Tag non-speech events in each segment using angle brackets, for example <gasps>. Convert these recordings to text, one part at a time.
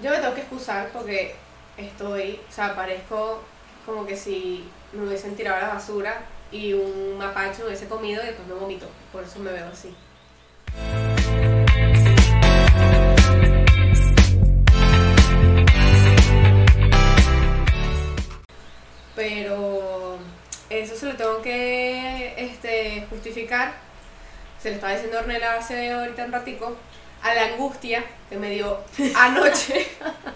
Yo me tengo que excusar porque estoy, o sea, parezco como que si me hubiesen tirado a la basura y un mapache me hubiese comido y después me vomito. Por eso me veo así. Pero eso se lo tengo que este, justificar. Se lo estaba diciendo Ornella hace ahorita un ratico. A la angustia que me dio anoche.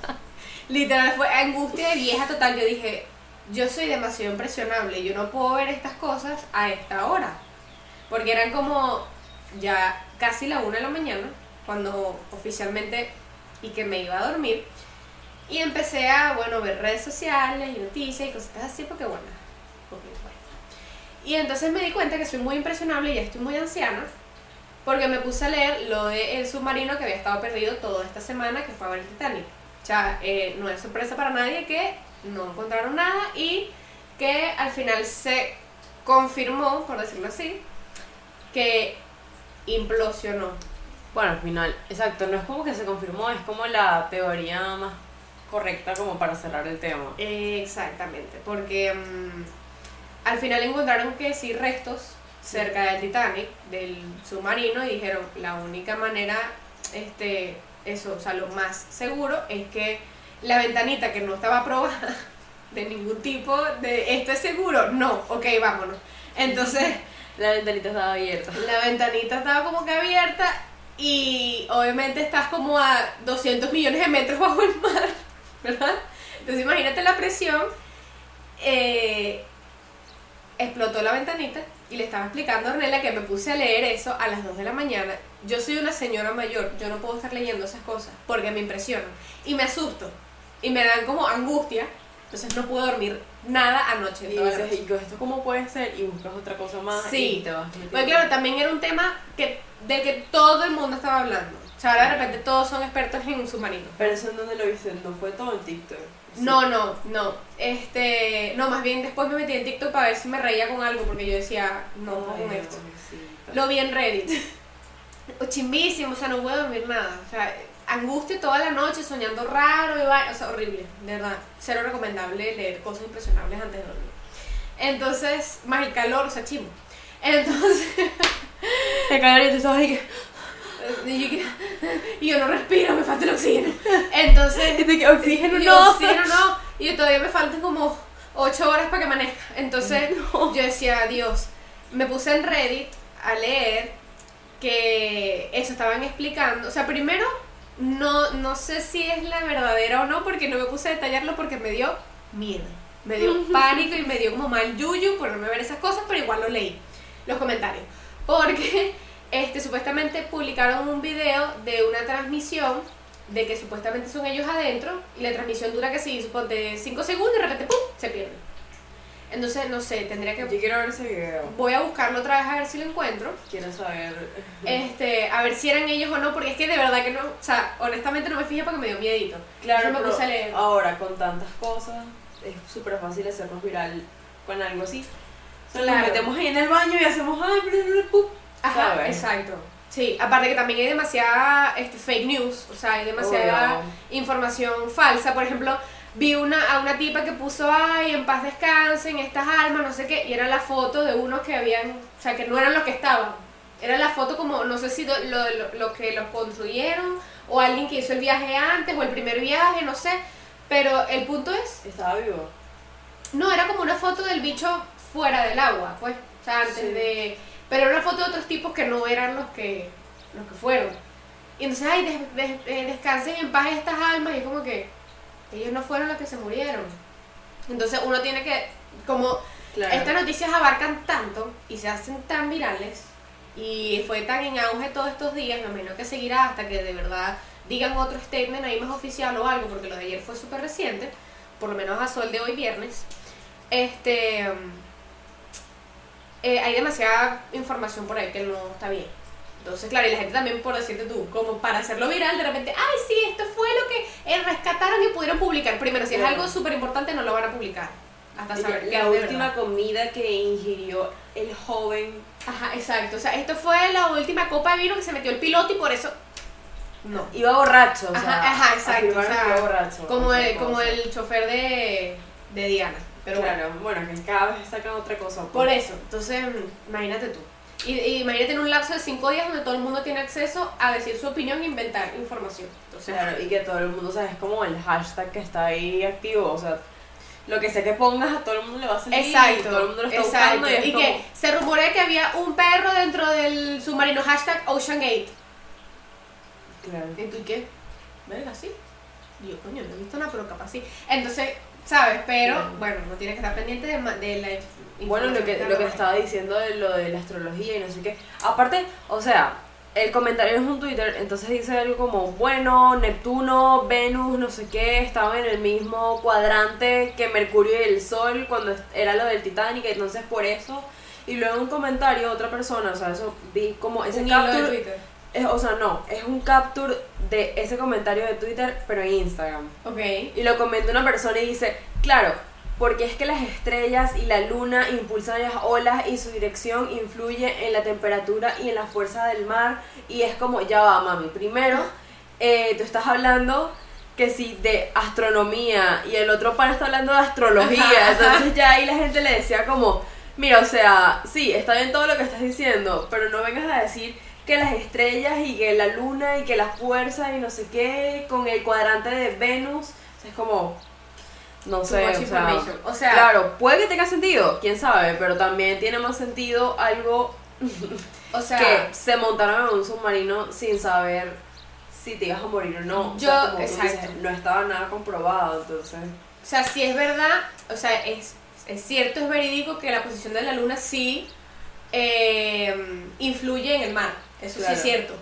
<laughs> Literal fue angustia de vieja total. Yo dije, yo soy demasiado impresionable. Yo no puedo ver estas cosas a esta hora. Porque eran como ya casi la una de la mañana. Cuando oficialmente y que me iba a dormir. Y empecé a, bueno, ver redes sociales y noticias y cositas así porque, bueno, porque, bueno. Y entonces me di cuenta que soy muy impresionable y ya estoy muy anciana porque me puse a leer lo del submarino que había estado perdido toda esta semana, que fue a ver el Titanic. O sea, eh, no es sorpresa para nadie que no encontraron nada y que al final se confirmó, por decirlo así, que implosionó. Bueno, al final, exacto, no es como que se confirmó, es como la teoría más correcta como para cerrar el tema. Exactamente, porque mm, al final encontraron que sí restos cerca del Titanic, del submarino, y dijeron la única manera, este, eso, o sea, lo más seguro es que la ventanita que no estaba aprobada <laughs> de ningún tipo de esto es seguro, no, ok, vámonos. Entonces, <laughs> La ventanita estaba abierta. la ventanita estaba como que abierta y obviamente estás como a 200 millones de metros bajo el mar, <laughs> ¿verdad? Entonces imagínate la presión. eh, explotó la ventanita y le estaba explicando a Ornella que me puse a leer eso a las 2 de la mañana. Yo soy una señora mayor, yo no puedo estar leyendo esas cosas porque me impresionan y me asusto y me dan como angustia. Entonces no puedo dormir nada anoche. Y dices. ¿y esto cómo puede ser? Y buscas otra cosa más Sí. y te vas. Pues claro, también era un tema que, del que todo el mundo estaba hablando. O sea, ahora de repente todos son expertos en submarinos. Pero eso en donde lo viste, no fue todo en TikTok. Sí. No, no, no. Este, no, más bien después me metí en TikTok para ver si me reía con algo porque yo decía, no, Ay, con esto. pobrecita. Lo vi en Reddit. <laughs> Chimbísimo, o sea, no puedo dormir nada. O sea, angustia toda la noche, soñando raro, y va- o sea, horrible, de verdad. Cero recomendable leer cosas impresionables antes de dormir. Entonces, más el calor, o sea, chimbo. Entonces, <laughs> Te cae y tú sabes que. <laughs> y yo, no respiro, me falta el oxígeno. Entonces, <laughs> que oxígeno no. oxígeno no. Y todavía me faltan como 8 horas para que amanezca. Entonces, <laughs> No. yo decía, Dios, me puse en Reddit a leer que eso estaban explicando. O sea, primero, no, no sé si es la verdadera o no, porque no me puse a detallarlo porque me dio miedo. Me dio pánico y me dio como mal yuyu por no ver esas cosas, pero igual lo leí, los comentarios. Porque este, supuestamente publicaron un video de una transmisión de que supuestamente son ellos adentro y la transmisión dura que si suponte 5 segundos y de repente ¡pum! se pierde. Entonces, no sé, tendría que... Yo quiero ver ese video. Voy a buscarlo otra vez a ver si lo encuentro. Quiero saber. Este, a ver si eran ellos o no, porque es que de verdad que no, o sea, honestamente no me fijé porque me dio miedito. Claro, me puse a leer. ahora con tantas cosas es súper fácil hacernos viral con algo así. Solo Claro. nos metemos ahí en el baño y hacemos ay, exacto. Sí, aparte que también hay demasiada este, fake news, o sea, hay demasiada información falsa. Por ejemplo, vi una, a una tipa que puso, ay, en paz descansen estas almas, no sé qué, y era la foto de unos que habían, o sea, que no eran los que estaban. Era la foto como, no sé si lo, lo, lo que los construyeron, o alguien que hizo el viaje antes, o el primer viaje, no sé. Pero el punto es, Estaba vivo. no, era como una foto del bicho fuera del agua, pues. O sea, antes Sí. de. Pero era una foto de otros tipos que no eran los que, los que fueron. Y entonces, ay, des- des- eh, descansen en paz estas almas. Y es como que ellos no fueron los que se murieron. Entonces uno tiene que, como Claro. estas noticias abarcan tanto y se hacen tan virales y fue tan en auge todos estos días, me imagino que seguirá hasta que de verdad digan otro statement ahí más oficial o algo, porque lo de ayer fue súper reciente, por lo menos a sol de hoy viernes. Este, eh, hay demasiada información por ahí que no está bien. Entonces, claro, y la gente también, por decirte tú, como para hacerlo viral, de repente, ay, sí, esto fue lo que eh, rescataron y pudieron publicar. Primero, si es algo súper importante, no lo van a publicar. Hasta saber que la es de última comida que ingirió el joven. Ajá, exacto. O sea, esto fue la última copa de vino que se metió el piloto y por eso no. Iba borracho, o sea. Ajá, ajá, exacto. o sea, que iba borracho. como el, como el chofer de, de Diana. Pero claro, bueno, que cada vez sacan otra cosa. pues. Por eso, entonces, imagínate tú. Y, y imagínate en un lapso de cinco días donde todo el mundo tiene acceso a decir su opinión e inventar información. Entonces, Claro, y que todo el mundo, o sea, es como el hashtag que está ahí activo, o sea, lo que sea que pongas a todo el mundo le va a salir. Exacto. y todo el mundo lo está exacto. buscando y es Y como, que se rumorea que había un perro dentro del submarino hashtag OceanGate. Claro. ¿Y tú qué? ¿Verga, sí? Yo, coño, no he visto nada, pero capaz sí. Entonces, ¿sabes? Pero, bueno, no tienes que estar pendiente de, de la Bueno, lo que, lo que estaba diciendo de lo de la astrología y no sé qué. Aparte, o sea, el comentario es un Twitter, entonces dice algo como, bueno, Neptuno, Venus, no sé qué, estaban en el mismo cuadrante que Mercurio y el Sol cuando era lo del Titanic, entonces por eso. Y luego un comentario otra persona, o sea, eso vi como ese capture, Twitter. Es- o sea, no, es un capture de ese comentario de Twitter, pero en Instagram. Ok. Y lo comenta una persona y dice, claro, porque es que las estrellas y la luna impulsan las olas y su dirección influye en la temperatura y en la fuerza del mar. Y es como, ya va, mami. Primero, eh, tú estás hablando que si de astronomía y el otro pana está hablando de astrología. Ajá, ajá. Entonces ya ahí la gente le decía como, mira, o sea, sí, está bien todo lo que estás diciendo, pero no vengas a decir que las estrellas y que la luna y que la fuerza y no sé qué con el cuadrante de Venus. O sea, es como, no sé, o sea. O sea, claro, puede que tenga sentido, quién sabe, pero también tiene más sentido algo <laughs> o sea, que se montaron en un submarino sin saber si te ibas a morir o no. O sea, Yo- como tú exacto. dices, no estaba nada comprobado, entonces. O sea, si es verdad, o sea, es, es cierto, es verídico que la posición de la luna sí eh, influye en el mar. Eso sí es cierto.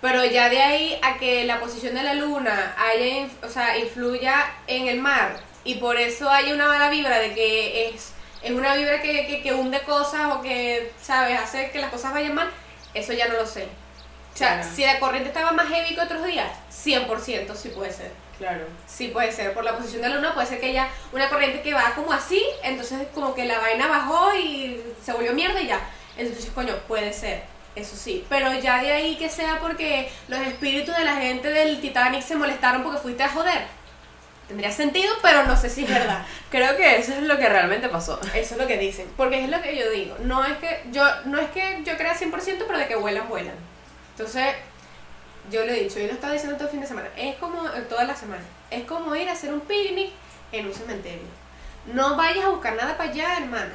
Pero ya de ahí a que la posición de la luna haya, o sea, influya en el mar y por eso hay una mala vibra de que es, es una vibra que, que, que hunde cosas o que, ¿sabes?, hace que las cosas vayan mal, eso ya no lo sé. O sea, Claro. si la corriente estaba más heavy que otros días, 100% sí puede ser. Claro. Sí, puede ser. Por la posición de la luna puede ser que haya una corriente que va como así, entonces como que la vaina bajó y se volvió mierda y ya. Entonces, coño, puede ser. Eso sí. Pero ya de ahí que sea porque los espíritus de la gente del Titanic se molestaron porque fuiste a joder. Tendría sentido, pero no sé si es verdad. <laughs> Creo que eso es lo que realmente pasó. Eso es lo que dicen. Porque es lo que yo digo. No es que yo, no es que yo crea 100%, pero de que vuelan, vuelan. Entonces, yo lo he dicho, yo lo estaba diciendo todo el fin de semana. Es como, eh, toda la semana. Es como ir a hacer un picnic en un cementerio. No vayas a buscar nada para allá, hermana.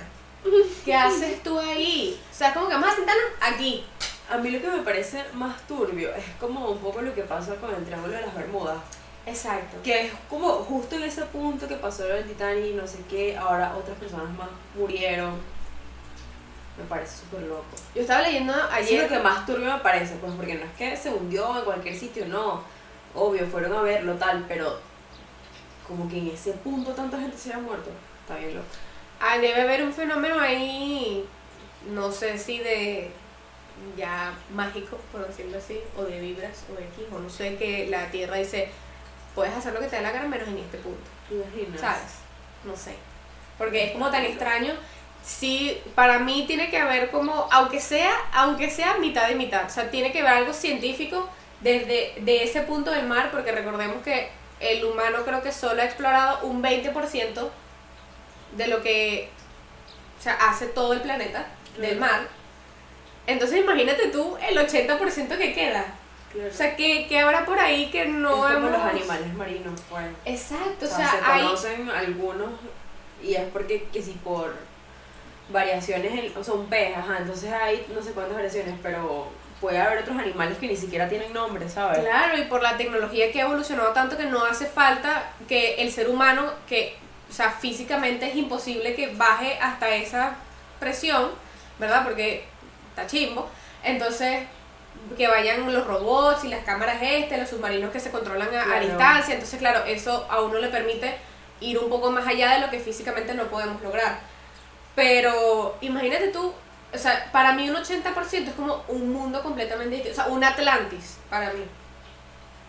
¿Qué haces tú ahí? O sea, como que vamos a sentarnos aquí. A mí lo que me parece más turbio es como un poco lo que pasa con el Triángulo de las Bermudas. Exacto. Que es como justo en ese punto que pasó lo del Titanic no sé qué, ahora otras personas más murieron. Me parece súper loco. Yo estaba leyendo Eso es ayer. lo que más turbio me parece, pues porque no es que se hundió en cualquier sitio, no. Obvio, fueron a verlo tal, pero como que en ese punto tanta gente se haya muerto. Está bien loco. Ah, debe haber un fenómeno ahí, no sé si de ya mágico, por decirlo así, o de vibras o de X, o no sé, que la Tierra dice, puedes hacer lo que te dé la gana menos en este punto, ¿Te imaginas? ¿sabes? No sé. Porque es como tan extraño. Sí, para mí tiene que haber como, aunque sea, aunque sea mitad y mitad, o sea, tiene que haber algo científico desde de ese punto del mar, porque recordemos que el humano creo que solo ha explorado un 20% de lo que o sea, hace todo el planeta del mar. Entonces imagínate tú el 80% que queda. Claro. O sea, ¿qué, qué habrá por ahí que no es hemos... los animales marinos, pues. Exacto, O o sea, sea, se hay... conocen algunos y es porque que si por variaciones, en- o sea, un pez, ajá, entonces hay no sé cuántas variaciones, pero puede haber otros animales que ni siquiera tienen nombre, ¿sabes? Claro, y por la tecnología que ha evolucionado tanto que no hace falta que el ser humano, que, o sea, físicamente es imposible que baje hasta esa presión, ¿verdad? Porque está chimbo. Entonces, que vayan los robots y las cámaras este, los submarinos que se controlan a, distancia. Entonces, claro, eso a uno le permite ir un poco más allá de lo que físicamente no podemos lograr. Pero imagínate tú, o sea, para mí un 80% es como un mundo completamente distinto, o sea, un Atlantis para mí.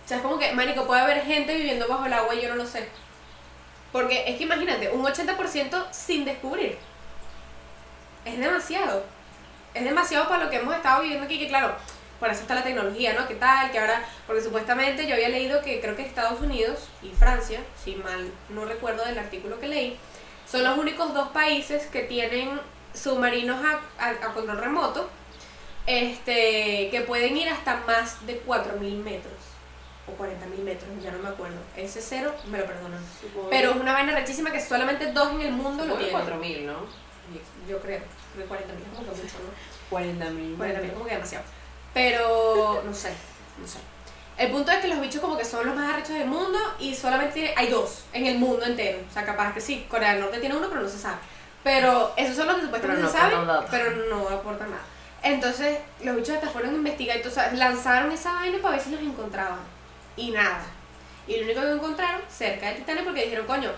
O sea, es como que, marico, puede haber gente viviendo bajo el agua y yo no lo sé. Porque es que imagínate, un 80% sin descubrir. Es demasiado. Es demasiado para lo que hemos estado viviendo aquí, que claro, por eso está la tecnología, ¿no? ¿Qué tal? Que ahora, porque supuestamente yo había leído que creo que Estados Unidos y Francia, si mal no recuerdo del artículo que leí, son los únicos dos países que tienen submarinos a, a- control remoto este, que pueden ir hasta más de 4.000 metros o 40.000 metros, ya no me acuerdo. Ese cero me lo perdonan. Supongo- Pero es una vaina rechísima que solamente dos en el mundo lo supongo tienen. 4000, ¿no? Yo creo, creo que 40.000 es como que mucho, ¿no? 40.000. 40.000 es como que demasiado. Pero, no sé, no sé. El punto es que los bichos como que son los más arrechos del mundo y solamente hay dos en el mundo entero. O sea, capaz que sí, Corea del Norte tiene uno, pero no se sabe. Pero esos son los que supuestamente no se saben, pero no aportan nada. Entonces, los bichos hasta fueron a investigar, entonces lanzaron esa vaina para ver si los encontraban. Y nada. Y lo único que encontraron cerca del Titanic porque dijeron, coño,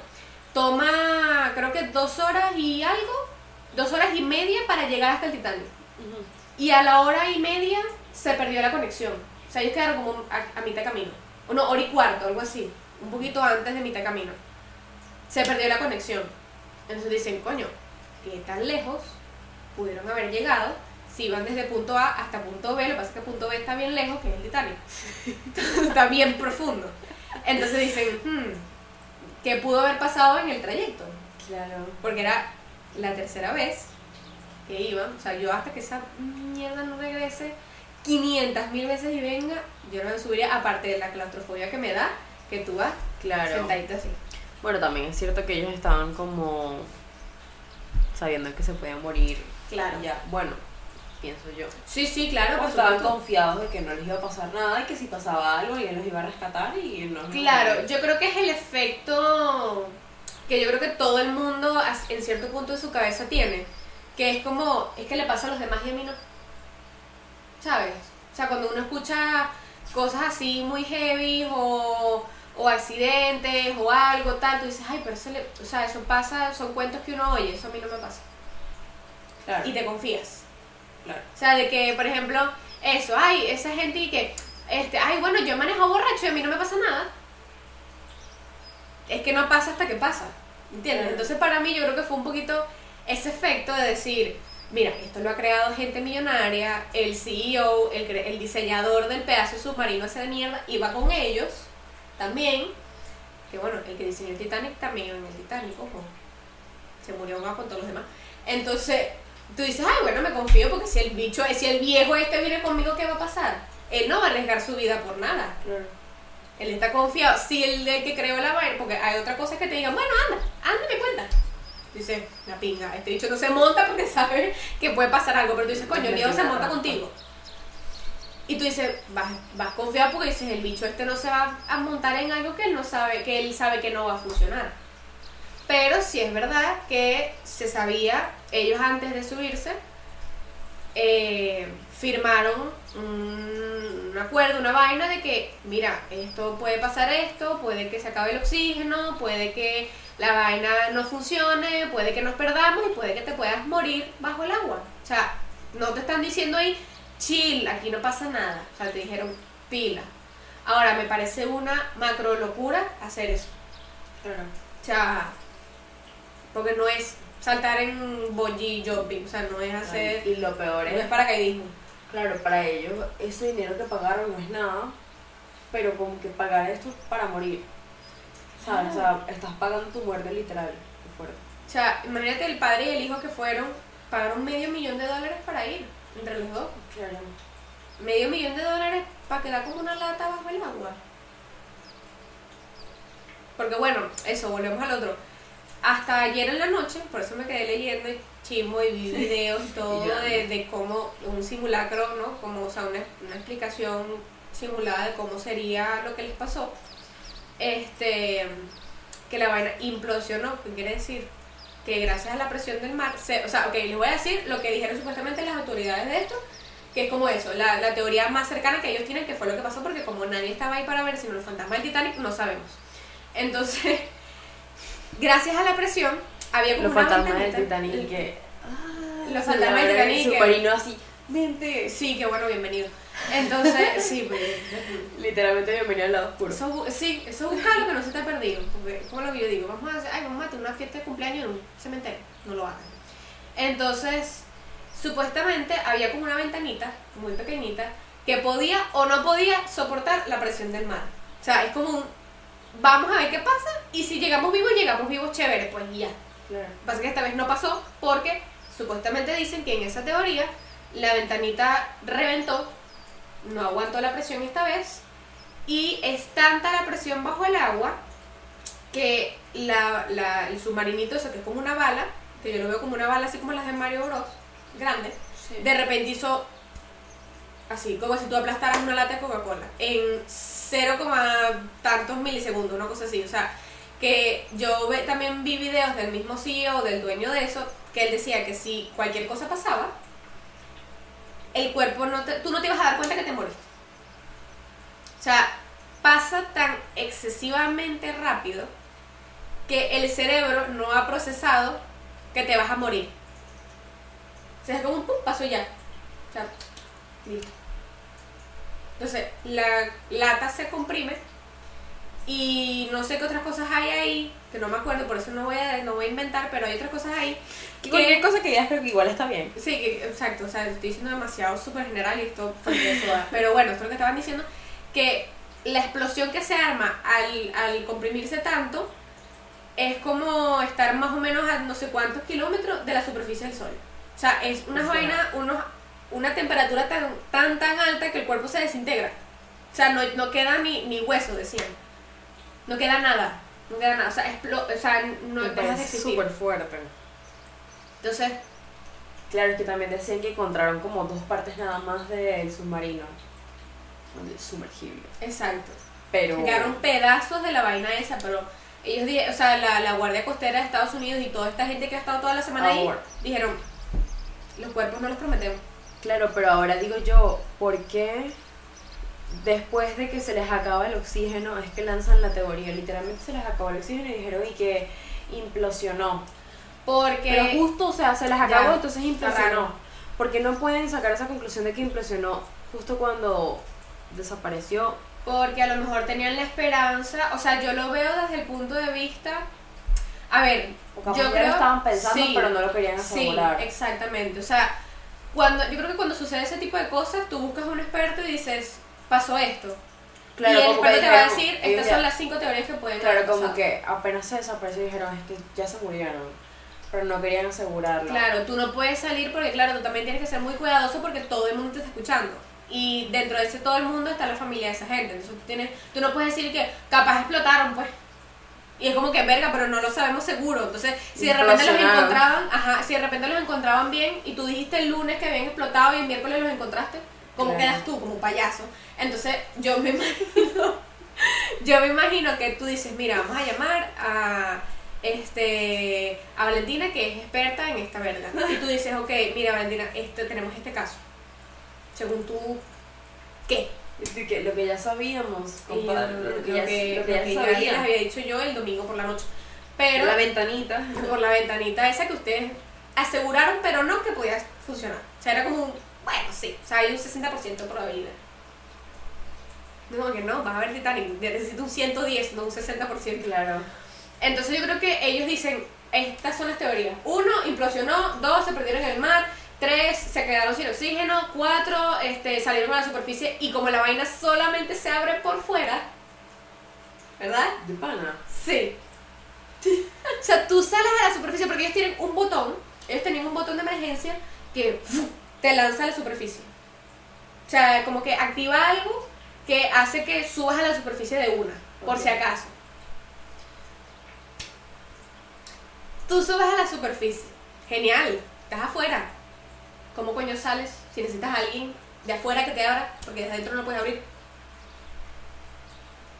toma creo que dos horas y algo, dos horas y media para llegar hasta el Titanic. Y a la hora y media se perdió la conexión. O sea, ellos quedaron como a, a mitad de camino. O no, hora y cuarto, algo así. Un poquito antes de mitad de camino. Se perdió la conexión. Entonces dicen, coño, ¿qué tan lejos pudieron haber llegado si iban desde punto A hasta punto B? Lo que pasa es que punto B está bien lejos, que es el Titanic. <laughs> está bien profundo. Entonces dicen, hmm, ¿qué pudo haber pasado en el trayecto? Claro. Porque era la tercera vez que iban. O sea, yo hasta que esa mierda no regrese 500 mil veces y venga, yo no me subiría, aparte de la claustrofobia que me da, que tú vas Claro. sentadita así. Bueno, también es cierto que ellos estaban como sabiendo que se podían morir. Claro. Ya, bueno, pienso yo. Sí, sí, claro, O por estaban supuesto. confiados de que no les iba a pasar nada y que si pasaba algo él los iba a rescatar y no. Claro, yo creo que es el efecto que yo creo que todo el mundo en cierto punto de su cabeza tiene, que es como, es que le pasa a los demás y a mí no. ¿Sabes? O sea, cuando uno escucha cosas así muy heavy o, o accidentes o algo tal, tú dices, ay, pero eso, le, o sea, eso pasa, son cuentos que uno oye, eso a mí no me pasa. Claro. Y te confías. Claro. O sea, de que, por ejemplo, eso, ay, esa gente que, este, ay, bueno, yo manejo borracho y a mí no me pasa nada. Es que no pasa hasta que pasa, ¿entiendes? Entonces, para mí, yo creo que fue un poquito ese efecto de decir, mira, esto lo ha creado gente millonaria, el CEO, el, el diseñador del pedazo submarino ese de mierda, iba con ellos también. Que bueno, el que diseñó el Titanic también iba en el Titanic, ojo. Se murió más con todos los demás. Entonces, tú dices, ay, bueno, me confío porque si el bicho, si el viejo este viene conmigo, ¿qué va a pasar? Él no va a arriesgar su vida por nada. Claro. Él está confiado. Si el de que creó la vaina, porque hay otra cosa que te digan, bueno, anda, anda, me cuenta. Dice, la pinga, este bicho no se monta porque <laughs> sabe que puede pasar algo, pero tú dices, coño, el viejo se monta contigo. Y tú dices, vas, vas confiado porque dices, el bicho este no se va a montar en algo que él no sabe, que él sabe que no va a funcionar. Pero sí es verdad que se sabía, ellos antes de subirse, eh, firmaron un, un acuerdo, una vaina de que, mira, esto puede pasar esto, puede que se acabe el oxígeno, puede que la vaina no funcione, puede que nos perdamos y puede que te puedas morir bajo el agua. O sea, no te están diciendo ahí, chill, aquí no pasa nada. O sea, te dijeron, pila. Ahora, me parece una macro locura hacer eso. Claro. O sea, porque no es saltar en bungee jumping, o sea, no es hacer, Y lo peor no es es, paracaidismo. claro, para ellos ese dinero que pagaron no es nada, pero como que pagar esto es para morir. ¿Sabes? O sea, estás pagando tu muerte literal. Fuerte. O sea, imagínate el padre y el hijo que fueron, pagaron medio millón de dólares para ir, entre los dos. Claro. Medio millón de dólares para quedar como una lata bajo el agua. Porque bueno, eso, volvemos al otro. Hasta ayer en la noche, por eso me quedé leyendo chismo y vi videos <laughs> todo de, de cómo un simulacro, ¿no? Como, o sea, una, una explicación simulada de cómo sería lo que les pasó. Este, que la vaina implosionó, ¿qué quiere decir? Que gracias a la presión del mar, se, o sea, ok, les voy a decir lo que dijeron supuestamente las autoridades de esto, que es como eso, la, la teoría más cercana que ellos tienen, que fue lo que pasó, porque como nadie estaba ahí para ver sino los fantasmas del Titanic, no sabemos. Entonces, gracias a la presión, había como Los una fantasmas del Titanic que. Los fantasmas del Titanic submarino así. Vente. Sí, qué bueno, bienvenido. Entonces, <laughs> sí, pues, Literalmente bienvenido al lado oscuro. Bu- sí, eso busca lo que no se te ha perdido. Porque, como lo que yo digo, vamos a hacer, ay, vamos a tener una fiesta de cumpleaños en un cementerio. No lo hagan. Entonces, supuestamente había como una ventanita muy pequeñita que podía o no podía soportar la presión del mar. O sea, es como un, vamos a ver qué pasa y si llegamos vivos, llegamos vivos chévere, pues ya. Claro. Pasa que esta vez no pasó porque supuestamente dicen que en esa teoría la ventanita reventó, no aguantó la presión esta vez y es tanta la presión bajo el agua que la, la- el submarinito, eso que es como una bala, que yo lo veo como una bala así como las de Mario Bros, grande, de repente hizo así, como si tú aplastaras una lata de Coca-Cola en 0, tantos milisegundos, una cosa así. O sea, que yo también vi videos del mismo CEO, del dueño de eso, que él decía que si cualquier cosa pasaba, el cuerpo no te, tú no te ibas a dar cuenta que te moriste. O sea, pasa tan excesivamente rápido que el cerebro no ha procesado que te vas a morir. O sea, es como un pum, paso ya. O sea, listo. Entonces, la lata se comprime y no sé qué otras cosas hay ahí, que no me acuerdo, por eso no voy a, no voy a inventar, pero hay otras cosas ahí. Que cualquier cosa que digas creo que igual está bien. Sí, que- exacto, o sea, estoy diciendo demasiado súper general y esto. Pero bueno, esto es lo que estaban diciendo, que la explosión que se arma al, al comprimirse tanto es como estar más o menos a no sé cuántos kilómetros de la superficie del Sol. O sea, es una O sea. vaina, unos, una temperatura tan, tan, tan alta que el cuerpo se desintegra. O sea, no, no queda ni, ni hueso, decían. No queda nada, no queda nada. O sea, explo- o sea no Me dejas de existir. súper fuerte. Entonces, Claro, es que también decían que encontraron como dos partes nada más del submarino. Del sumergible. exacto. Pero. Quedaron pedazos de la vaina esa, pero ellos o sea, la, la Guardia Costera de Estados Unidos y toda esta gente que ha estado toda la semana ahí, Ahora. dijeron, los cuerpos no los prometemos. Claro, pero ahora digo yo, ¿por qué después de que se les acaba el oxígeno es que lanzan la teoría? Literalmente se les acabó el oxígeno y dijeron y que implosionó. Porque, Pero justo, o sea, se les Ya, acabó, entonces implosionó. Porque no pueden sacar esa conclusión de que implosionó justo cuando desapareció. porque a lo mejor tenían la esperanza, o sea, yo lo veo desde el punto de vista, a ver, yo creo, lo estaban pensando, sí, pero no lo querían Sí, asegurar. exactamente, o sea, cuando, yo creo que cuando sucede ese tipo de cosas, tú buscas a un experto y dices, pasó esto. Claro, y el experto te va a decir, estas son las cinco teorías que pueden Claro, haber como pasado". que apenas se desapareció dijeron, es que ya se murieron. Pero no querían asegurarlo. Claro, tú no puedes salir porque, claro, tú también tienes que ser muy cuidadoso porque todo el mundo te está escuchando. Y dentro de ese todo el mundo está la familia de esa gente. Entonces tú, tienes, tú no puedes decir que capaz explotaron, pues. Y es como que verga, pero no lo sabemos seguro. Entonces, si de repente los encontraban, ajá, si de repente los encontraban bien y tú dijiste el lunes que habían explotado y el miércoles los encontraste, ¿cómo Claro. quedas tú? Como payaso. Entonces, yo me <laughs> imagino, yo me imagino que tú dices, mira, vamos a llamar a este a Valentina que es experta en esta verga. Y tú dices, ok, mira Valentina, este, tenemos este caso. Según tú, ¿qué? De que lo que ya sabíamos, compadre, lo, lo lo que ya, que, lo que lo ya que ya sabía. les había dicho yo el domingo por la noche. Pero la ventanita. por la ventanita esa que ustedes aseguraron, pero no que podía funcionar. O sea, era como un, bueno, sí, o sea, hay un 60% de probabilidad. No, que no, vas a ver Titanic, necesito un 110, no un 60%. Claro. Entonces yo creo que ellos dicen, estas son las teorías. Uno, implosionó, dos, se perdieron en el mar, tres, se quedaron sin oxígeno, cuatro, este, salieron a la superficie y como la vaina solamente se abre por fuera, ¿verdad? De pana. Sí. <laughs> o sea, tú sales a la superficie porque ellos tienen un botón, ellos tenían un botón de emergencia que te lanza a la superficie. O sea, como que activa algo que hace que subas a la superficie de una, por si acaso. Tú subes a la superficie. Genial. Estás afuera. ¿Cómo coño sales si necesitas a alguien de afuera que te abra? Porque desde adentro no puedes abrir.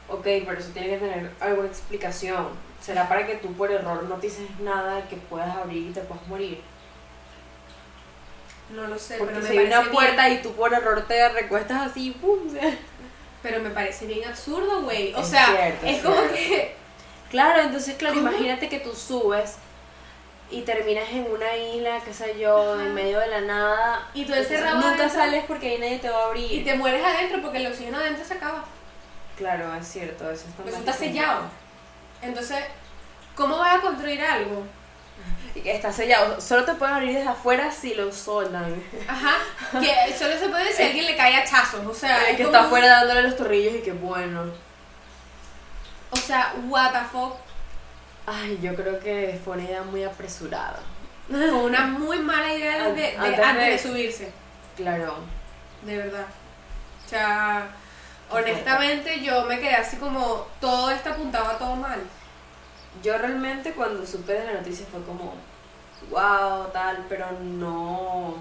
Ok, pero eso tiene que tener alguna explicación. ¿Será para que tú por error no dices nada que puedas abrir y te puedas morir? No lo sé, Porque pero me si hay una parece bien- puerta y tú por error te recuestas así, ¡pum! <laughs> Pero me parece bien absurdo, güey. O Es sea, cierto, es es como cierto. que. Claro, entonces, claro, ¿Cómo? imagínate que tú subes y terminas en una isla, qué sé yo, Ajá. en medio de la nada. Y tú encerrado Nunca adentro. sales porque ahí nadie te va a abrir. Y te mueres adentro porque el oxígeno adentro se acaba. Claro, es cierto, eso está Eso mal está sellado. Entonces, ¿cómo vas a construir algo? y que está sellado. Solo te pueden abrir desde afuera si lo soldan. Ajá, que solo se puede a <laughs> alguien le cae hachazos, o sea, es que está afuera dándole los tornillos y que bueno. O sea, what the fuck. Ay, yo creo que fue una idea muy apresurada. Fue una muy mala idea de, de- An- antes antes de- subirse, Claro. de verdad. O sea, honestamente yo me quedé así como todo está apuntado a todo mal. Yo realmente cuando supe de la noticia fue como, wow, tal, pero no.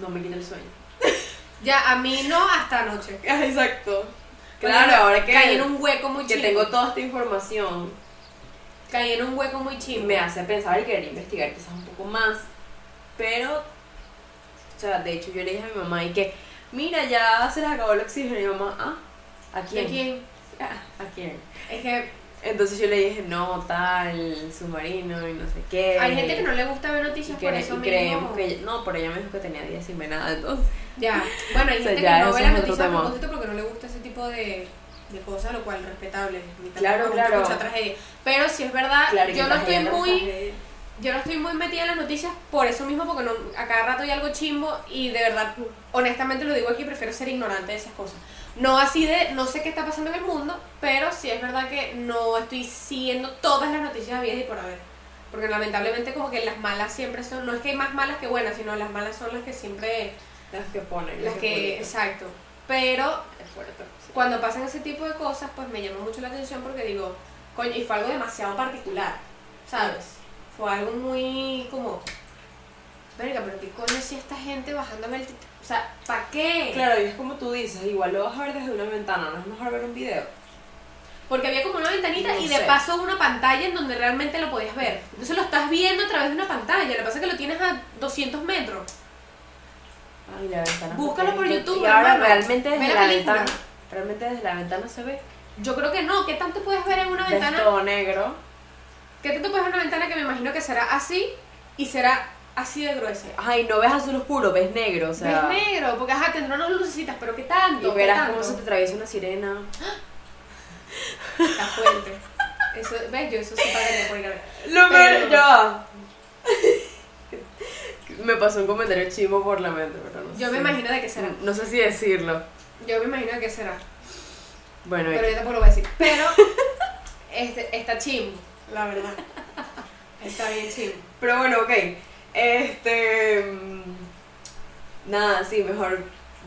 No me quita el sueño. Ya, a mí no hasta anoche. <laughs> Exacto. Claro, ahora que, caí en un hueco muy que chimbo. tengo toda esta información, Caí en un hueco muy y chimbo. me hace pensar y querer investigar quizás un poco más. Pero, o sea, de hecho yo le dije a mi mamá y que, mira, ya se les acabó el oxígeno. Y mi mamá, ah, ¿a ¿De quién? quién? "Ah, ¿A quién? Es que Entonces yo le dije, no, tal, submarino y no sé qué. hay gente que no le gusta ver y, noticias que- por y eso mismo. creemos que ella- no, pero ella me dijo que tenía días sin ver nada, entonces. Ya, bueno, hay O sea, gente que no ve las noticias a propósito porque no le gusta ese tipo de, de cosas, lo cual respetable. Claro, claro. escuchar tragedia. Pero si es verdad, Claro, yo no estoy muy tragedia. yo no estoy muy metida en las noticias por eso mismo, porque no, a cada rato hay algo chimbo y de verdad, honestamente lo digo aquí, prefiero ser ignorante de esas cosas. No así de, no sé qué está pasando en el mundo, pero sí es verdad que no estoy siguiendo todas las noticias habidas y por haber. Porque lamentablemente como que las malas siempre son, no es que hay más malas que buenas, sino las malas son las que siempre, Las que ponen. las que, publican. exacto. Pero Es fuerte. sí. cuando pasan ese tipo de cosas, pues me llama mucho la atención porque digo, coño, y fue algo demasiado particular, ¿sabes? Fue algo muy como, verga, pero qué coño si esta gente bajándome el O sea, ¿para qué? Claro, y es como tú dices, igual lo vas a ver desde una ventana, no es mejor ver un video. Porque había como una ventanita No y de sé. paso una pantalla en donde realmente lo podías ver. Entonces lo estás viendo a través de una pantalla. Lo que pasa es que lo tienes a 200 metros. Ay, la ventana. Búscalo por YouTube, Y ahora hermano. realmente Ve desde la ventana. Realmente desde la ventana se ve. Yo creo que no. ¿Qué tanto puedes ver en una ventana? todo negro. ¿Qué tanto puedes ver en una ventana que me imagino que será así y será así de gruesa? Ay, no ves azul oscuro, ves negro, o sea. ves negro, porque ajá, tendrá unas lucecitas, pero ¿qué tanto? Y ¿Qué verás tanto? cómo se te atraviesa una sirena. La fuente. Eso, ¿Ves? Yo eso sí pagaría por ir a ver. Lo Pero- ya. Me pasó un comentario chimo por la mente, pero no sé. Yo me imagino de qué será. No sé si decirlo. Yo me imagino de qué será. Bueno, Pero y- yo tampoco lo voy a decir. Pero <laughs> este, está chimbo, la verdad. Está bien chimbo. Pero bueno, ok. Este. mm, Nada, sí, mejor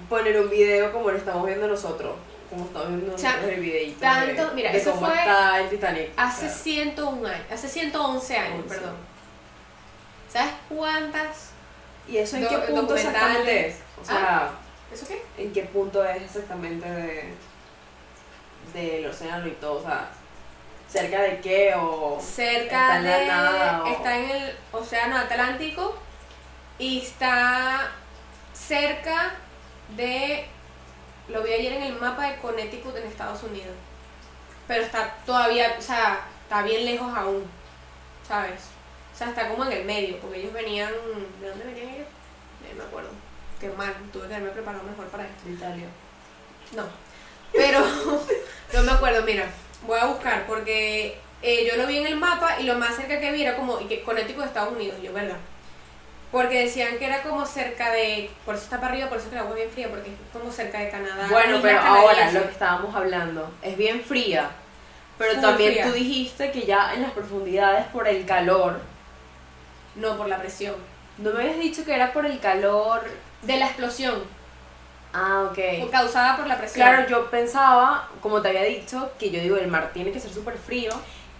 poner un video como lo estamos viendo nosotros. Como estamos viendo O sea, nosotros el videíto. tanto- de, mira, de eso cómo fue está el Titanic. Hace O sea, 101 años, hace 111 años, perdón. ¿Sabes cuántas? ¿Y eso en do- qué punto exactamente es? O sea, ¿Eso qué? ¿en qué punto es exactamente de del océano y todo? O sea, ¿cerca de qué o Cerca está en de. la nada o- Está en el Océano Atlántico y está cerca de. Lo vi ayer en el mapa de Connecticut en Estados Unidos. Pero está todavía, o sea, está bien lejos aún, ¿sabes? O sea, está como en el medio, porque ellos venían. ¿De dónde venían ellos? No me acuerdo. Qué mal, tuve que haberme preparado mejor para esto. Italia? No. Pero <laughs> no me acuerdo, mira, voy a buscar porque eh, yo lo vi en el mapa y lo más cerca que vi era como y que Connecticut de Estados Unidos, yo, ¿verdad? Porque decían que era como cerca de, por eso está para arriba, por eso que el agua es bien fría, porque es como cerca de Canadá. Bueno, pero ahora lo que estábamos hablando es bien fría. Pero también fría. tú dijiste que ya en las profundidades por el calor. No, por la presión. ¿No me habías dicho que era por el calor? De la explosión, Ah, ok. causada por la presión. Claro, yo pensaba, como te había dicho, que yo digo, el mar tiene que ser súper frío.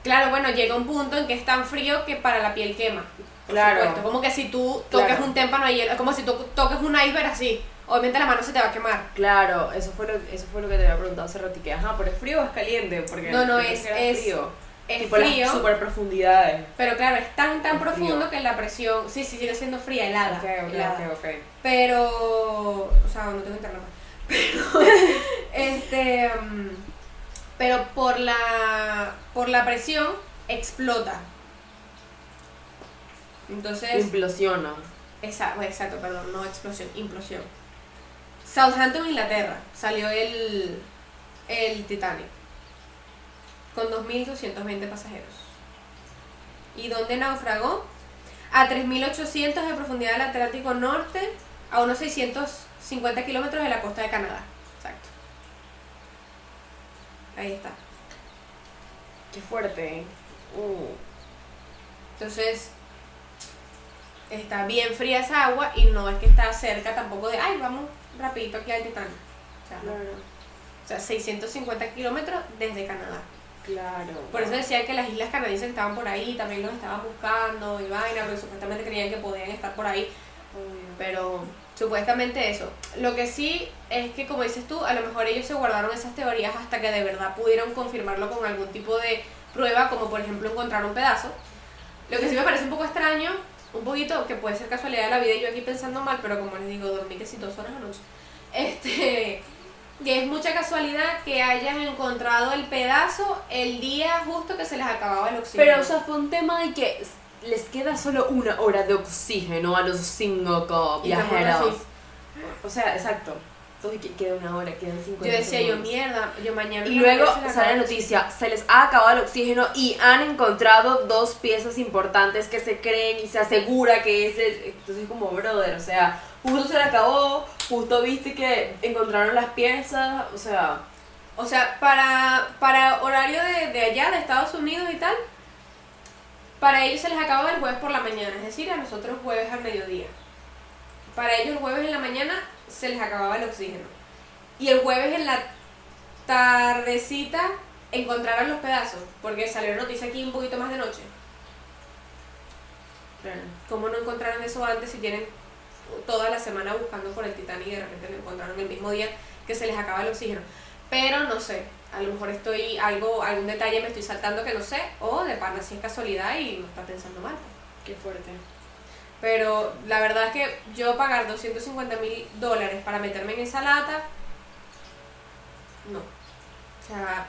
Claro, bueno, llega un punto en que es tan frío que para la piel quema. por Claro. supuesto. Como que si tú toques Claro. un témpano de hielo, como si tú toques un iceberg así, obviamente la mano se te va a quemar. Claro, eso fue lo, eso fue lo que te había preguntado hace que, ajá, ¿pero es frío o es caliente? Porque No, no, es- frío. Es tipo las frío, super profundidades. pero claro, es tan tan Es frío. profundo que la presión, sí, sí, sigue siendo fría, helada. Ok, ok, helada. Pero, o sea, no tengo internet. <laughs> Pero, este, mm, pero por la, por la presión explota. Entonces, Implosiona. exacto, exacto, perdón, no explosión, implosión. Southampton, Inglaterra, salió el, el Titanic con 2.220 pasajeros. y donde naufragó a 3.800 de profundidad del Atlántico Norte, a unos 650 kilómetros de la costa de Canadá. Exacto. Ahí está. Qué fuerte. Uh. Entonces, está bien fría esa agua y no es que está cerca tampoco de, ay, vamos rapidito aquí al Titán. O sea, no. O sea, 650 kilómetros desde Canadá. Claro. Por eso decía que las islas canadienses estaban por ahí, también los estaban buscando y vaina, porque supuestamente creían que podían estar por ahí. Pero supuestamente eso. Lo que sí es que, como dices tú, a lo mejor ellos se guardaron esas teorías hasta que de verdad pudieron confirmarlo con algún tipo de prueba, como por ejemplo encontrar un pedazo. Lo que sí me parece un poco extraño, un poquito, que puede ser casualidad de la vida y yo aquí pensando mal, pero como les digo, dormí casi dos horas anoche. Este que es mucha casualidad que hayan encontrado el pedazo el día justo que se les acababa el oxígeno. Pero, o sea, fue un tema de que les queda solo una hora de oxígeno a los cinco viajeros. O sea, exacto. Entonces que- queda una hora, quedan cinco Yo decía yo, mierda, yo mañana... Y luego sale la noticia, se les ha acabado el oxígeno y han encontrado dos piezas importantes que se creen y se asegura que es el... Entonces como, brother, o sea, justo se le acabó, justo viste que encontraron las piezas, o sea... O sea, para, para horario de, de allá, de Estados Unidos y tal, para ellos se les acaba el jueves por la mañana, es decir, a nosotros jueves al mediodía. Para ellos el jueves en la mañana se les acababa el oxígeno. Y el jueves en la tardecita encontraron los pedazos, porque salió noticia aquí un poquito más de noche. ¿Cómo no encontraron eso antes si tienen toda la semana buscando por el Titanic y de repente lo encontraron el mismo día que se les acaba el oxígeno? Pero no sé, a lo mejor estoy algo, algún detalle me estoy saltando que no sé, o de pana si es casualidad y no está pensando mal. Qué fuerte. Pero la verdad es que yo pagar 250 mil dólares para meterme en esa lata, no. O sea,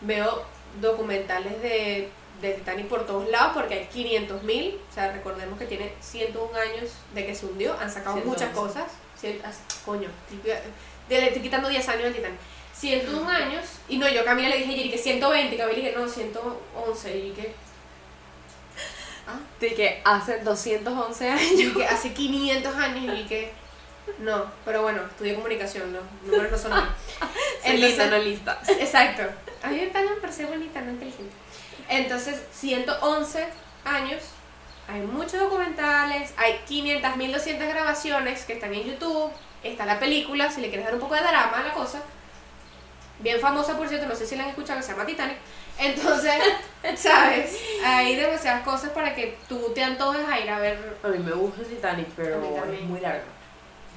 veo documentales de, de Titanic por todos lados porque hay 500 mil. O sea, recordemos que tiene 101 años de que se hundió. Han sacado 111. muchas cosas. Coño, le estoy quitando 10 años al Titanic. 101 años. Y no, yo a Camila le dije ayer y que 120. Camila dije, no, 111. Y que, De que hace 211 años. y que hace 500 años y que... No, pero bueno, estudié comunicación, los números no son <laughs> lista, no lista. Exacto. A mí me pagan por ser bonita, no inteligente. Entonces, 111 años, hay muchos documentales, hay 500, 1200 grabaciones que están en YouTube, está la película, si le quieres dar un poco de drama a la cosa, bien famosa por cierto, no sé si la han escuchado, que se llama Titanic. Entonces, <laughs> ¿sabes? Hay demasiadas cosas para que tú te antojes a ir a ver. A mí me gusta Titanic, pero es muy largo.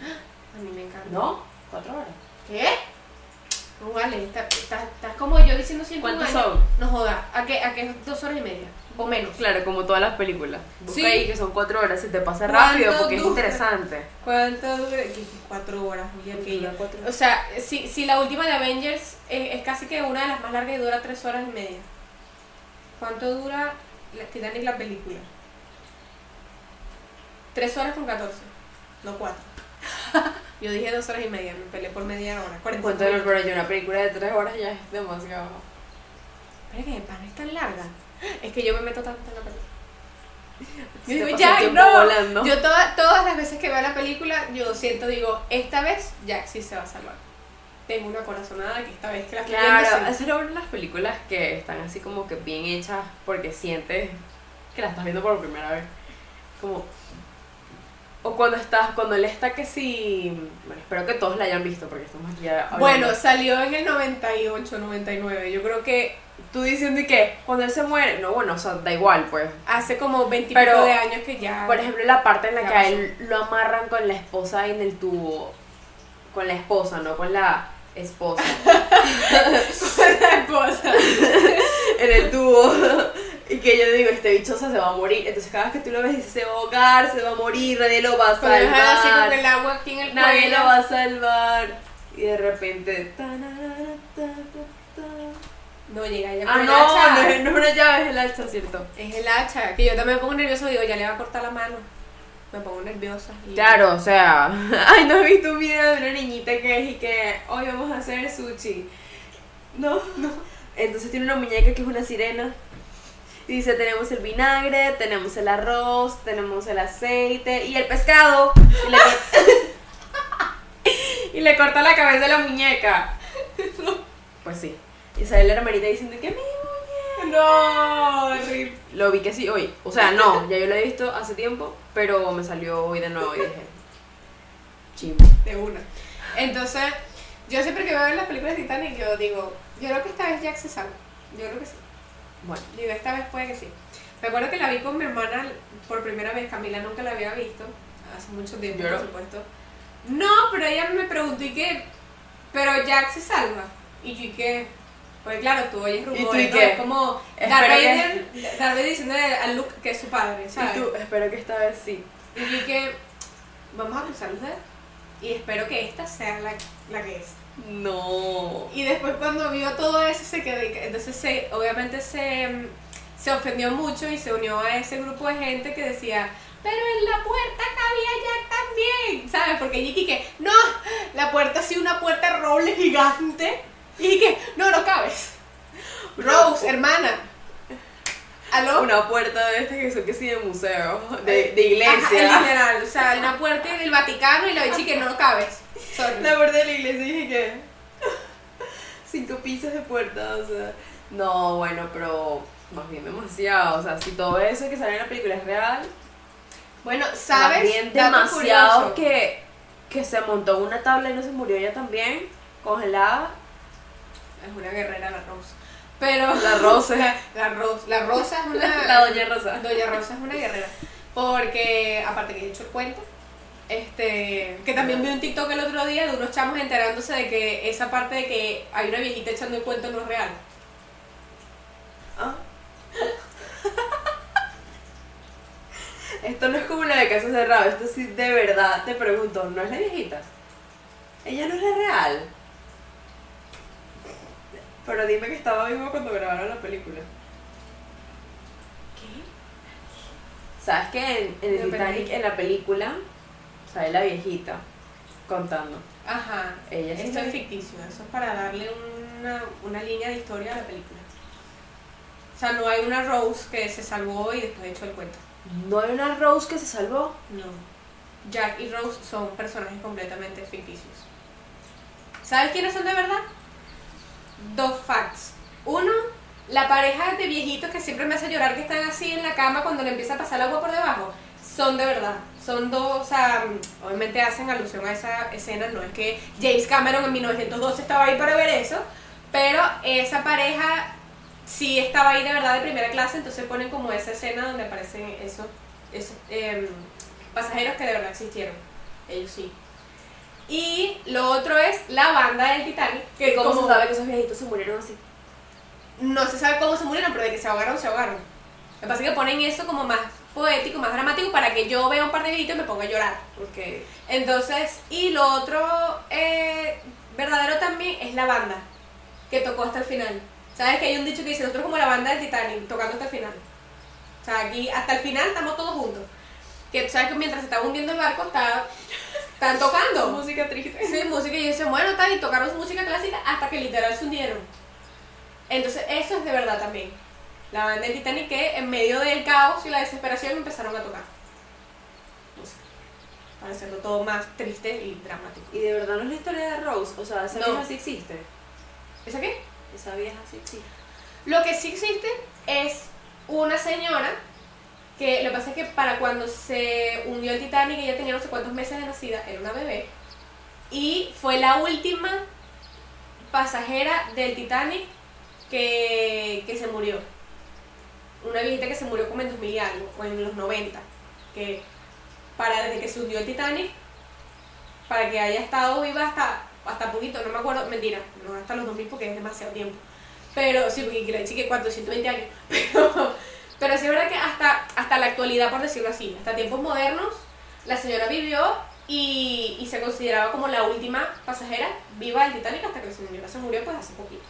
<gasps> A mí me encanta. ¿No? ¿Cuatro horas? ¿Qué? No vale, estás está, estás como yo diciendo 101 ¿Cuántos años. son? No joda, ¿a qué, a qué dos horas y media? O menos. Claro, como todas las películas. Busca Sí. ahí que son cuatro horas, se te pasa ¿Cuánto rápido porque es dura? interesante. ¿Cuánto dura? ¿Qué- qué? Cuatro horas, y cuatro O sea, si, si la última de Avengers es, es casi que una de las más largas y dura tres horas y media. ¿Cuánto dura la Titanic la película? Tres horas con catorce, no cuatro. <laughs> Yo dije dos horas y media, me peleé por media hora. 45 Cuéntame, pero yo una película de tres horas ya es demasiado. Pero que pana es tan larga. Es que yo me meto tanto en la película. Yo digo, "Jack, no". volando. Yo toda- todas las veces que veo la película, yo siento, digo, esta vez Jack sí se va a salvar. Tengo una corazonada que esta vez que la estoy Claro, sí. esa es una de las películas que están así como que bien hechas porque sientes que la estás viendo por primera vez. Como. O cuando estás, cuando él está que sí. Bueno, espero que todos la hayan visto porque estamos aquí hablando. Bueno, salió en el 98, 99. Yo creo que tú diciendo y que cuando él se muere, no, bueno, o sea, da igual, pues. hace como 20 Pero, de años que ya. Por ejemplo, la parte en la que a él lo amarran con la esposa en el tubo. Con la esposa, no con la esposa. <laughs> la esposa. <laughs> en el tubo. Y que yo digo, este bicho o sea, se va a morir. Entonces cada vez que tú lo ves dices, se va a ahogar, se va a morir, nadie lo va a Pero es así con salvar. el agua aquí en el Nadie cuello. lo va a salvar. Y de repente... No llega ella Ah, con el no, hacha. no es, no es una llave, es el hacha, ¿cierto? Es el hacha. Que yo también me pongo nerviosa digo, ya le va a cortar la mano. Me pongo nerviosa. y- Claro, o sea, <laughs> ay, no he visto un video de una niñita que es y que hoy vamos a hacer sushi. No, no. Entonces tiene una muñeca que es una sirena Dice, tenemos el vinagre, tenemos el arroz, tenemos el aceite y el pescado. Y le, <laughs> y le corta la cabeza de la muñeca. Pues sí. Y sale la hermanita diciendo que mi muñeca. No, horrible. Lo vi que sí hoy. O sea, no, ya yo lo he visto hace tiempo, pero me salió hoy de nuevo y dije, chimbo. De una. Entonces, yo siempre que veo las películas de Titanic, yo digo, yo creo que esta vez Jack se salva. Yo creo que sí. Bueno, Digo, esta vez puede que sí. Me acuerdo que la vi con mi hermana por primera vez, Camila nunca la había visto, hace mucho tiempo, por supuesto. No, pero ella me preguntó, ¿y qué? Pero Jack se salva. Y yo, ¿y qué? Pues claro, tú oyes rumores, ¿y ¿no? Es como Darth que- Vader, diciendo a Luke que es su padre, ¿sabes? y tú, espero que esta vez sí. Y yo dije, vamos a cruzar los dedos y espero que esta sea la, la que es. No. Y después cuando vio todo eso se quedó, entonces se, obviamente se, se ofendió mucho y se unió a ese grupo de gente que decía, pero en la puerta cabía Jack también, ¿sabes? Porque Jiki que, no, la puerta sí una puerta roble gigante. Y que, no, no cabes. Rose, hermana. ¿Aló? Una puerta de estas que son que sí de museo, de, de Ajá, iglesia. literal, o sea, una puerta del Vaticano y la bichi que no, cabes. Sorry. La puerta de la iglesia dije que <laughs> cinco pisos de puerta, o sea. No, bueno, pero más bien demasiado. O sea, si todo eso que sale en la película es real, Bueno, ¿sabes? más bien demasiado que, que se montó en una tabla y no se murió ella también, congelada. Es una guerrera la Rose. Pero. La Rose. <laughs> La, la. La Rosa es una. <laughs> La doña Rosa. Doña Rosa es una guerrera. Porque, aparte que he hecho el cuento, este, que también vi un TikTok el otro día de unos chamos enterándose de que esa parte de que hay una viejita echando el cuento no es real. Ah. <laughs> Esto no es como la de caso cerrado, esto sí de verdad te pregunto, ¿no es la viejita? Ella no es la real. Pero dime que estaba vivo cuando grabaron la película. ¿Qué? ¿Sabes que en, en el Titanic, en la película, sale la viejita contando? Ajá. Ella sí Esto es ficticio, eso es para darle una, una línea de historia a la película. O sea, no hay una Rose que se salvó y después echó el cuento. ¿No hay una Rose que se salvó? No. Jack y Rose son personajes completamente ficticios. ¿Sabes quiénes son de verdad? Dos facts. Uno, la pareja de viejitos que siempre me hace llorar que están así en la cama cuando le empieza a pasar el agua por debajo. Son de verdad. Son dos, o sea, obviamente hacen alusión a esa escena. No es que James Cameron en 1912 estaba ahí para ver eso, pero esa pareja sí estaba ahí de verdad de primera clase, entonces ponen como esa escena donde aparecen esos, em, pasajeros que de verdad existieron. Ellos sí. Y lo otro es la banda del Titanic, que ¿Cómo como se sabe que esos viejitos se murieron así? no se sabe cómo se murieron, pero de que se ahogaron, se ahogaron. Lo que pasa es que ponen eso como más poético, más dramático, para que yo vea un par de viejitos y me ponga a llorar. Porque Entonces, y lo otro eh, verdadero también es la banda, que tocó hasta el final. ¿Sabes que hay un dicho que dice, nosotros como la banda del Titanic, tocando hasta el final? O sea, aquí hasta el final estamos todos juntos. Que tú sabes que mientras se está hundiendo el barco, está, están tocando. música triste. Sí, música y dicen, bueno, tal, y tocaron música clásica hasta que literal se hundieron. Entonces, eso es de verdad también. La banda del Titanic que en medio del caos y la desesperación empezaron a tocar música. Para hacerlo todo más triste y dramático. Y de verdad no es la historia de Rose, o sea, esa No. vieja sí existe. ¿Esa qué? Esa vieja sí existe. Lo que sí existe es una señora que lo que pasa es que para cuando se hundió el Titanic ella tenía no sé cuántos meses de nacida, era una bebé, y fue la última pasajera del Titanic que, que se murió. Una viejita que se murió como en 2000 y algo, o en los 90, que para desde que se hundió el Titanic, para que haya estado viva hasta, hasta poquito, no me acuerdo, mentira, no hasta los 2000 porque es demasiado tiempo. Pero sí, porque quiero decir que 420 años. <laughs> Pero, pero sí es verdad que hasta, hasta la actualidad, por decirlo así, hasta tiempos modernos, la señora vivió y, y se consideraba como la última pasajera viva del Titanic hasta que la señora se murió pues hace poquito.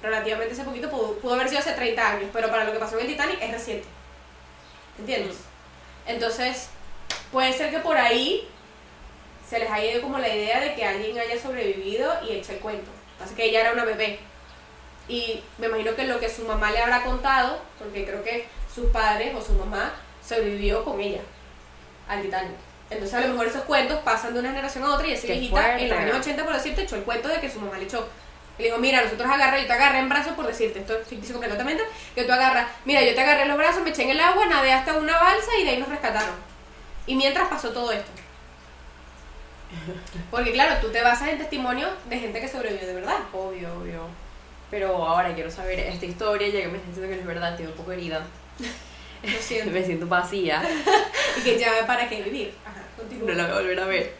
Relativamente hace poquito, pudo, haber sido hace 30 años, pero para lo que pasó en el Titanic es reciente. ¿Entiendes? Entonces, puede ser que por ahí se les haya ido como la idea de que alguien haya sobrevivido y eche el cuento. Así que ella era una bebé. Y me imagino que lo que su mamá le habrá contado, porque creo que sus padres o su mamá sobrevivió con ella al Titanic. Entonces a lo mejor esos cuentos pasan de una generación a otra y esa viejita en los años 80 por decirte echó el cuento de que su mamá le echó. Y le digo, mira, nosotros agarré, yo te agarré en brazos por decirte, esto es ficticio completamente, que tú agarras, mira, yo te agarré en los brazos, me eché en el agua, nadé hasta una balsa y de ahí nos rescataron. Y mientras pasó todo esto. Porque claro, tú te basas en testimonio de gente que sobrevivió de verdad. Obvio, obvio. Pero ahora quiero saber esta historia, ya que me siento que no es verdad, estoy un poco herida. Lo <laughs> siento. Me siento vacía. <laughs> y que ya para qué vivir. Ajá. No la voy a volver a ver.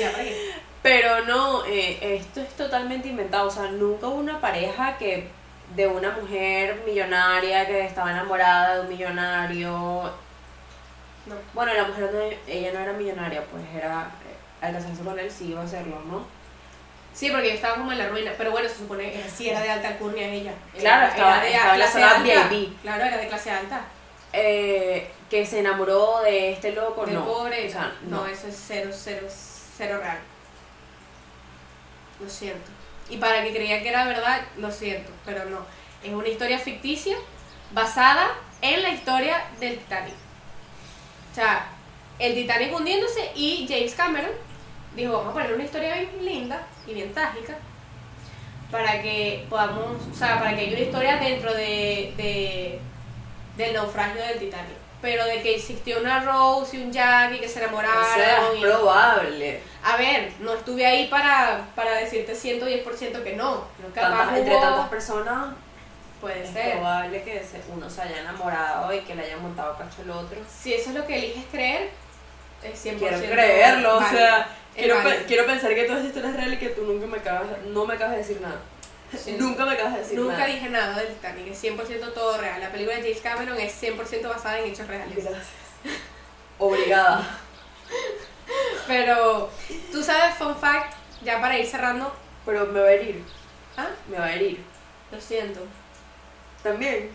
Ya para qué. <laughs> Pero no, eh, esto es totalmente inventado. O sea, nunca hubo una pareja que de una mujer millonaria que estaba enamorada de un millonario. No. Bueno, la mujer no, ella no era millonaria, pues era eh, al casarse con él sí iba a hacerlo, ¿no? Sí, porque yo estaba como en la ruina. Pero bueno, se supone que sí era de alta alcurnia ella. Claro, Era- estaba- era de estaba en la clase zona alta. VIP. Claro, era de clase alta. Eh, que se enamoró de este loco, Del no. pobre. O sea, no. no. eso es cero, cero, cero real. Lo siento. Y para que creía que era verdad, lo siento, pero no. Es una historia ficticia basada en la historia del Titanic. O sea, el Titanic hundiéndose y James Cameron dijo, vamos a poner una historia bien linda y bien trágica para que podamos, o sea, para que haya una historia dentro de, de- del naufragio del Titanic. Pero de que existió una Rose y un Jack y que se O sea, enamoraron. es y- probable. a ver, no estuve ahí para, para decirte 110% que no. no capaz Tantas- entre hubo- tantas personas, Puede es ser. probable que uno se haya enamorado y que le haya montado cacho el otro. Si eso es lo que eliges creer, es 100% Quiero creerlo, o sea, quiero, válido. pe- quiero pensar que toda esta historia es real y que tú nunca me acabas, no me acabas de decir nada. <laughs> Sí. Nunca me acabas de decir Nunca nada. dije nada del Titanic, es 100% todo real. La película de James Cameron es 100% basada en hechos reales. Gracias. Obligada. <laughs> Pero, tú sabes, fun fact, ya para ir cerrando, Pero me va a herir. ¿ah? Me va a herir. Lo siento. También.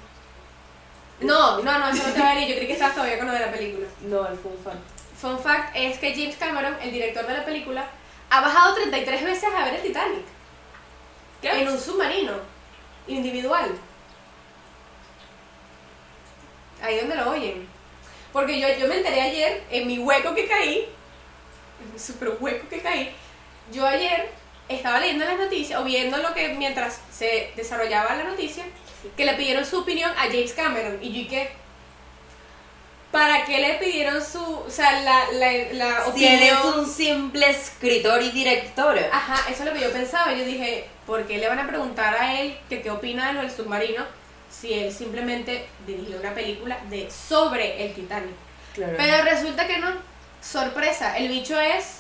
No, no, no, eso no te va a ir. Yo creí que estabas todavía con lo de la película. No, el fun fact. Fun fact es que James Cameron, el director de la película, ha bajado 33 veces a ver el Titanic. En un submarino. Individual. Ahí donde lo oyen. Porque yo, yo me enteré ayer, en mi hueco que caí, en mi super hueco que caí, yo ayer estaba leyendo las noticias o viendo lo que mientras se desarrollaba la noticia, que le pidieron su opinión a James Cameron. Y yo que, ¿para qué le pidieron su, o sea, la, la, la opinión? simple escritor y director. Ajá, eso es lo que yo pensaba. Yo dije, ¿por qué le van a preguntar a él que qué opina de lo del submarino si él simplemente dirigió una película de sobre el Titanic? Claro. Pero resulta que no. Sorpresa, el bicho es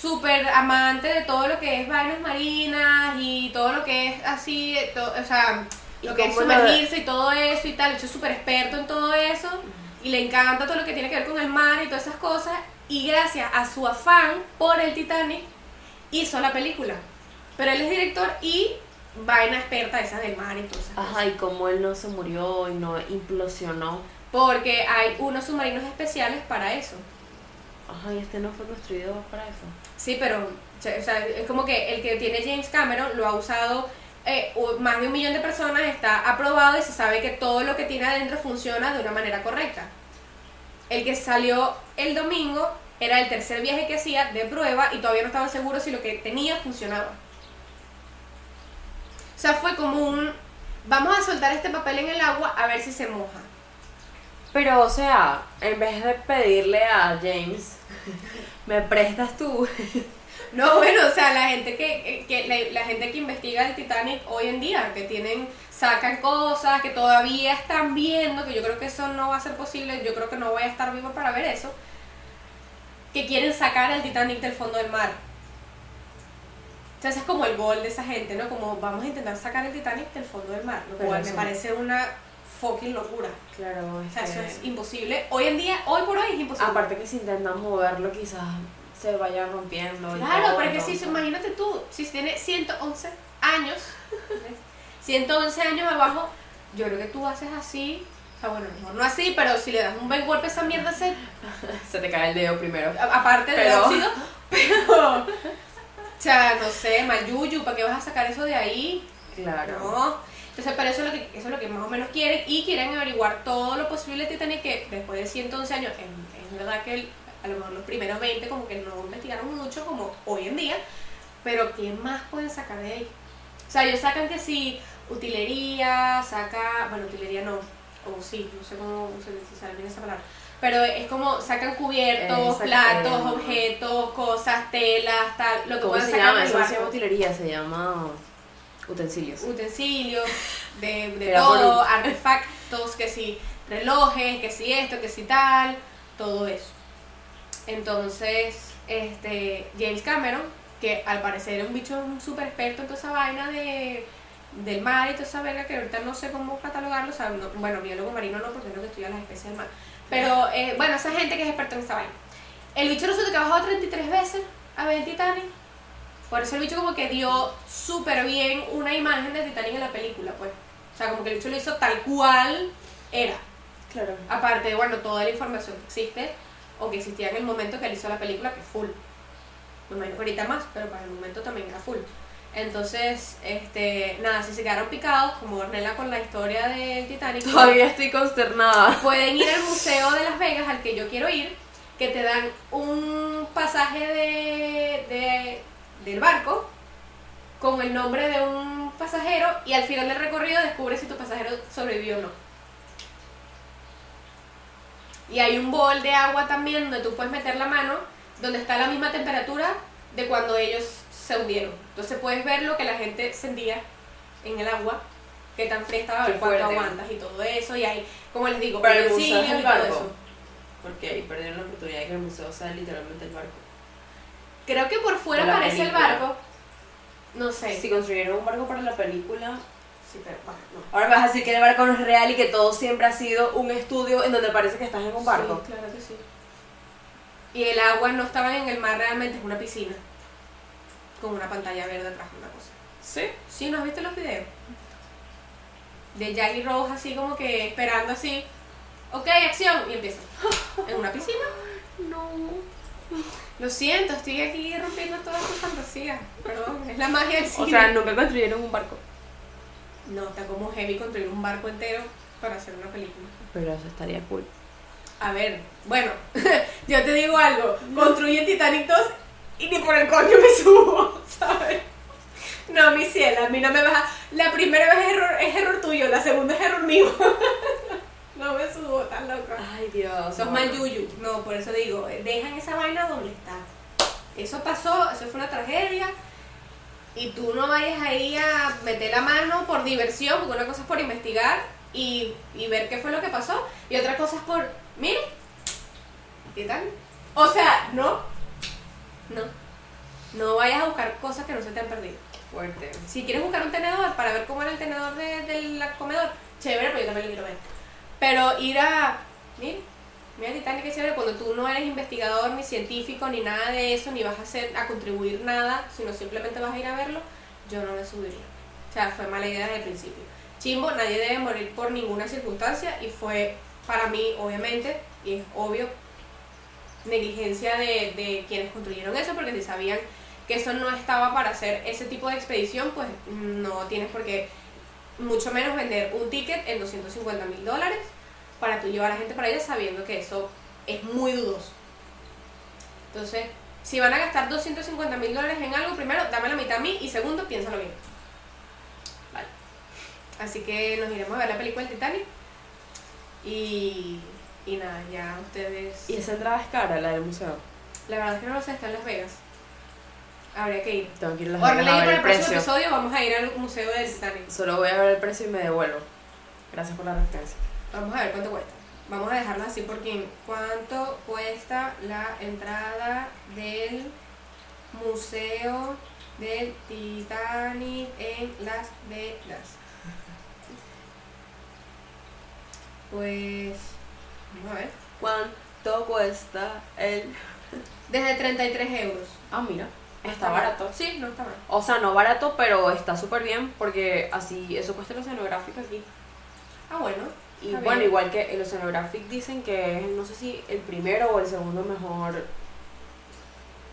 súper amante de todo lo que es vainas marinas y todo lo que es así, de to- o sea, ¿Y lo que es sumergirse y todo eso y tal. El bicho es súper experto en todo eso y le encanta todo lo que tiene que ver con el mar y todas esas cosas. Y gracias a su afán por el Titanic, hizo la película. Pero él es director y vaina experta esa del mar y esas cosas. Ajá, y como él no se murió y no implosionó. Porque hay unos submarinos especiales para eso. Ajá, y este no fue construido para eso. Sí, pero o sea, es como que el que tiene James Cameron lo ha usado eh, más de un millón de personas, está aprobado y se sabe que todo lo que tiene adentro funciona de una manera correcta. El que salió el domingo era el tercer viaje que hacía de prueba y todavía no estaban seguros si lo que tenía funcionaba. O sea, fue como un, vamos a soltar este papel en el agua a ver si se moja. Pero, o sea, en vez de pedirle a James, <laughs> ¿me prestas tú? No, bueno, o sea, la gente que, que la, la gente que investiga el Titanic hoy en día, que tienen, sacan cosas, que todavía están viendo, que yo creo que eso no va a ser posible, yo creo que no voy a estar vivo para ver eso, que quieren sacar el Titanic del fondo del mar. O sea, ese es como el gol de esa gente, ¿no? Como vamos a intentar sacar el Titanic del fondo del mar, lo cual me parece una fucking locura. Claro, O sea, eso que- es imposible. Hoy en día, hoy por hoy es imposible. Aparte que si intentan moverlo quizás se vaya rompiendo. Claro, todo, pero es que si, imagínate tú, si tiene 111 años, <laughs> 111 años abajo, yo creo que tú haces así, o sea, bueno, mejor no así, pero si le das un buen golpe a esa mierda, se, <laughs> Se te cae el dedo primero. a- aparte del Pero- óxido, <laughs> pero, o sea, no sé, mayuyu, ¿para qué vas a sacar eso de ahí? Claro. No. Entonces, pero eso es, lo que, eso es lo que más o menos quieren y quieren averiguar todo lo posible de Titanic que después de 111 años, es, es verdad que el- a lo mejor los primeros 20 como que no investigaron mucho como hoy en día, pero ¿qué más pueden sacar de ahí? O sea, ellos sacan que si utilería, saca, bueno, utilería no, o sí, no sé cómo se si sale bien esa palabra, pero es como sacan cubiertos, platos, objetos, cosas, telas, tal, lo que ¿Cómo se sacar llama? Eso no se llama utilería, se llama utensilios. utensilios, de, de todo, artefactos, que si relojes, que si esto, que si tal, todo eso. Entonces, este, James Cameron, que al parecer es un bicho súper experto en toda esa vaina de, del mar y toda esa verga, que ahorita no sé cómo catalogarlo, o sea, no- bueno, biólogo marino no, porque no que estudia las especies del mar. Pero, eh, bueno, esa gente que es experta en esa vaina. El bicho resulta que ha bajado 33 veces a ver Titanic. Por eso el bicho como que dio súper bien una imagen de Titanic en la película, pues. O sea, como que el bicho lo hizo tal cual era. Claro. Aparte de, bueno, toda la información que existe o que existía en el momento que él hizo la película, que es full. Me imagino que ahorita más, pero para el momento también era full. Entonces, este, nada, si se quedaron picados, como Ornella con la historia del Titanic, Todavía estoy consternada. pueden ir al Museo de Las Vegas, al que yo quiero ir, que te dan un pasaje de, de- del barco con el nombre de un pasajero y al final del recorrido descubres si tu pasajero sobrevivió o no. Y hay un bol de agua también donde tú puedes meter la mano, donde está la misma temperatura de cuando ellos se hundieron. Entonces puedes ver lo que la gente sentía en el agua, qué tan fría estaba, ver cuánto fuerte. aguantas y todo eso. Y hay, como les digo, Pero el museo es el y todo barco. eso. Porque ahí perdieron la oportunidad de que el museo sea literalmente el barco. Creo que por fuera parece el barco. No sé. Si construyeron un barco para la película, Sí, pero bueno, no. ahora me vas a decir que el barco no es real y que todo siempre ha sido un estudio en donde parece que estás en un barco. Sí, claro que sí. Y el agua no estaba en el mar realmente, es una piscina. Con una pantalla verde atrás, una cosa. Sí. Sí, ¿no has visto los videos? De Jack y Rose así como que esperando así. Ok, acción. Y empieza. <gasps> En una piscina. No. Lo siento, estoy aquí rompiendo todas tus fantasías. Perdón, es la magia del cine. O sea, nunca construyeron un barco. No, está como heavy construir un barco entero para hacer una película. Pero eso estaría cool. A ver, bueno, <laughs> yo te digo algo, construye Titanic 2 y ni por el coño me subo, <laughs> ¿sabes? No, mi cielo, a mí no me vas a... La primera vez es error, es error tuyo, la segunda es error mío. <laughs> no me subo, tan loco. Ay, Dios. Sos mal yuyu. No, por eso digo, eh, dejan esa vaina donde está. Eso pasó, eso fue una tragedia. Y tú no vayas ahí a meter la mano por diversión, porque una cosa es por investigar y, y ver qué fue lo que pasó, y otra cosa es por, mire, ¿qué tal? O sea, no, no. No vayas a buscar cosas que no se te han perdido. Fuerte. Si quieres buscar un tenedor para ver cómo era el tenedor de- del comedor, chévere, pero yo también lo quiero ver. Pero ir a. Mira, mira Titanic, qué chévere, cuando tú no eres investigador, ni científico, ni nada de eso, ni vas a hacer a contribuir nada, sino simplemente vas a ir a verlo, yo no me subiría. O sea, fue mala idea desde el principio. Chimbo, nadie debe morir por ninguna circunstancia y fue para mí, obviamente, y es obvio, negligencia de, de quienes construyeron eso, porque si sabían que eso no estaba para hacer ese tipo de expedición, pues no tienes por qué, mucho menos vender un ticket en 250 mil dólares para tú llevar a la gente para allá sabiendo que eso es muy dudoso. Entonces, si van a gastar 250 mil dólares en algo, primero, dame la mitad a mí y segundo, piénsalo bien. Vale. Así que nos iremos a ver la película del Titanic y, y nada, ya ustedes... ¿Y esa entrada es cara, la del museo? La verdad es que no lo sé, está en Las Vegas. Habría que ir. Tengo que ir a Las Ahora Vegas a para el el próximo episodio vamos a ir al museo del Titanic. Solo voy a ver el precio y me devuelvo. Gracias por la referencia. Vamos a ver cuánto cuesta. Vamos a dejarlo así porque ¿cuánto cuesta la entrada del museo del Titanic en Las Vegas? Pues vamos a ver. ¿Cuánto cuesta el...? Desde 33 euros. Ah, mira. Está barato. Sí, no está mal. O sea, no barato, pero está súper bien porque así, eso cuesta el oceanográfico aquí. Ah, bueno. Y está bueno, bien. igual que el Oceanographic dicen que es, no sé si el primero o el segundo mejor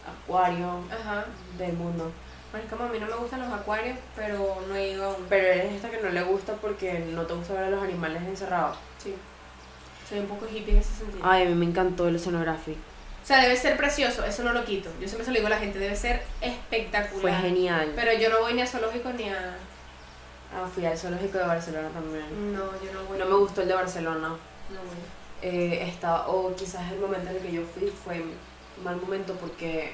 acuario Ajá. del mundo. Bueno, es como a mí no me gustan los acuarios, pero no he ido aún. Pero eres esta que no le gusta porque no te gusta ver a los animales encerrados. Sí. Soy un poco hippie en ese sentido. Ay, a mí me encantó el oceanographic. O sea, debe ser precioso, eso no lo quito. Yo siempre se lo digo a la gente, debe ser espectacular. Fue genial. Pero yo no voy ni a zoológico ni a... Ah, fui al zoológico de Barcelona también. No, yo no voy. No me gustó el de Barcelona. No voy. Eh, estaba, o quizás el momento en el que yo fui fue mal momento porque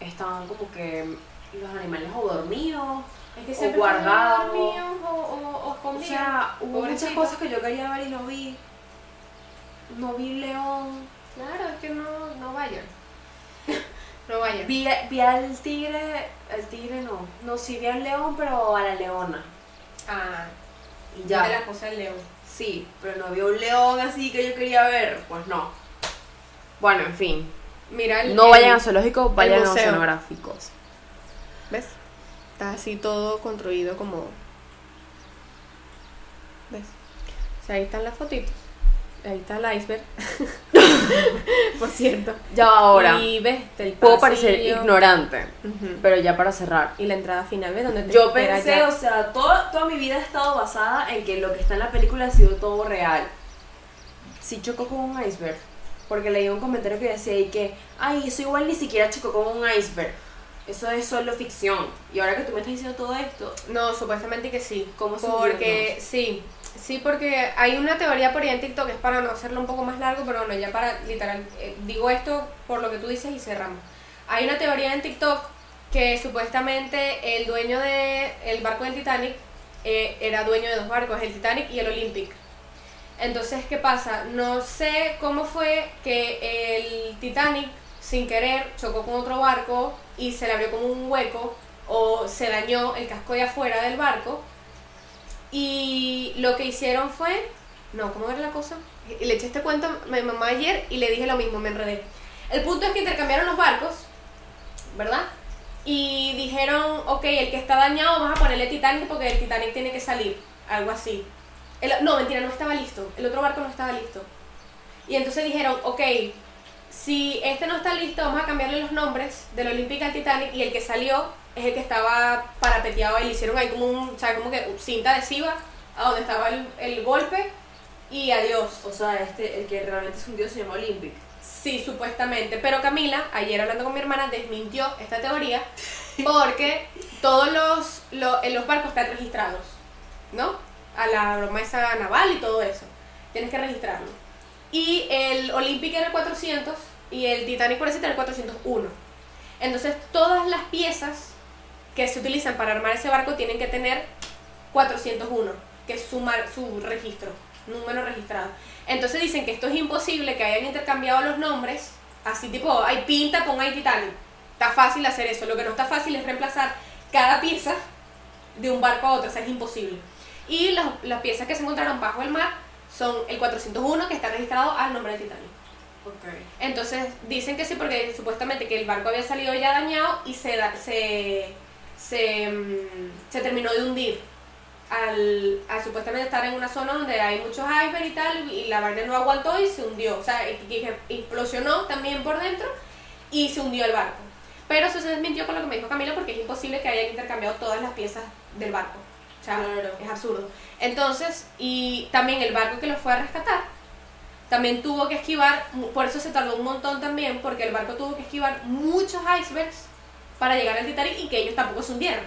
estaban como que los animales o dormidos Es que O siempre guardado. están dormidos o, o, o O escondidos. sea, hubo muchas cosas que yo quería ver y no vi. No vi león. Claro, es que no, no vayan. <laughs> no vayan. Vi, vi al tigre, al tigre no. No, sí vi al león, pero a la leona. Ah, Y ya. ya. De la cosa del león. Sí, pero no vi un león así que yo quería ver. Pues no. Bueno, en fin. Mira el, No el- vayan a zoológicos, vayan a oceanográficos. ¿Ves? Está así todo construido como... ¿Ves? O sea, ahí están las fotitos. Ahí está el iceberg. <laughs> Por cierto. Ya va ahora. Y ves el Puedo parecer ignorante, Ujú. pero ya para cerrar. Y la entrada final, ¿ves? Donde te Yo pensé, ya. o sea, todo- toda mi vida ha estado basada en que lo que está en la película ha sido todo real. Sí chocó con un iceberg, porque leí un comentario que decía ahí que, ay, eso igual ni siquiera chocó con un iceberg. Eso es solo ficción. Y ahora que tú me estás diciendo todo esto, No, supuestamente que sí. ¿Cómo se Porque sí, sí, porque hay una teoría por ahí en TikTok, es para no hacerlo un poco más largo, pero bueno, ya para literal, eh, digo esto por lo que tú dices y cerramos. Hay una teoría en TikTok que supuestamente el dueño del el barco del Titanic eh, era dueño de dos barcos, el Titanic y el Olympic. Entonces, ¿qué pasa? No sé cómo fue que el Titanic, sin querer, chocó con otro barco y se le abrió como un hueco o se dañó el casco de afuera del barco. Y lo que hicieron fue. No, ¿cómo era la cosa? Le eché este cuento a mi mamá ayer y le dije lo mismo, me enredé. El punto es que intercambiaron los barcos, ¿verdad? Y dijeron, ok, el que está dañado vamos a ponerle Titanic porque el Titanic tiene que salir, algo así. El- no, mentira, no estaba listo. El otro barco no estaba listo. Y entonces dijeron, ok, si este no está listo, vamos a cambiarle los nombres del Olympic al Titanic y el que salió es el que estaba parapeteado y le hicieron ahí como un, ¿sabes? Como que cinta adhesiva a donde estaba el, el golpe y adiós. o sea, este, el que realmente se hundió se llama Olympic. Sí, supuestamente. Pero Camila, ayer hablando con mi hermana, desmintió esta teoría porque todos los, lo- en los barcos están registrados, ¿no? A la broma esa naval y todo eso. Tienes que registrarlo. Y el Olympic era el 400 y el Titanic por ese era el 401. Entonces, todas las piezas que se utilizan para armar ese barco tienen que tener 401, que es su, mar- su registro, número registrado. Entonces dicen que esto es imposible, que hayan intercambiado los nombres, así tipo, hay pinta, pon ahí Titanic. Está fácil hacer eso, lo que no está fácil es reemplazar cada pieza de un barco a otro, o sea, es imposible. Y las, las piezas que se encontraron bajo el mar son el 401, que está registrado al nombre de Titanic. Ok. Entonces dicen que sí porque supuestamente que el barco había salido ya dañado y se, da- se, se, mm, se terminó de hundir al, al supuestamente estar en una zona donde hay muchos icebergs y tal y la vaina no aguantó y se hundió. O sea, y- y- y implosionó también por dentro y se hundió el barco. Pero eso se desmintió con lo que me dijo Camila porque es imposible que hayan intercambiado todas las piezas del barco. O sea, Claro. es absurdo. Entonces, y también el barco que lo fue a rescatar también tuvo que esquivar, por eso se tardó un montón también, porque el barco tuvo que esquivar muchos icebergs para llegar al Titanic y que ellos tampoco se hundieran.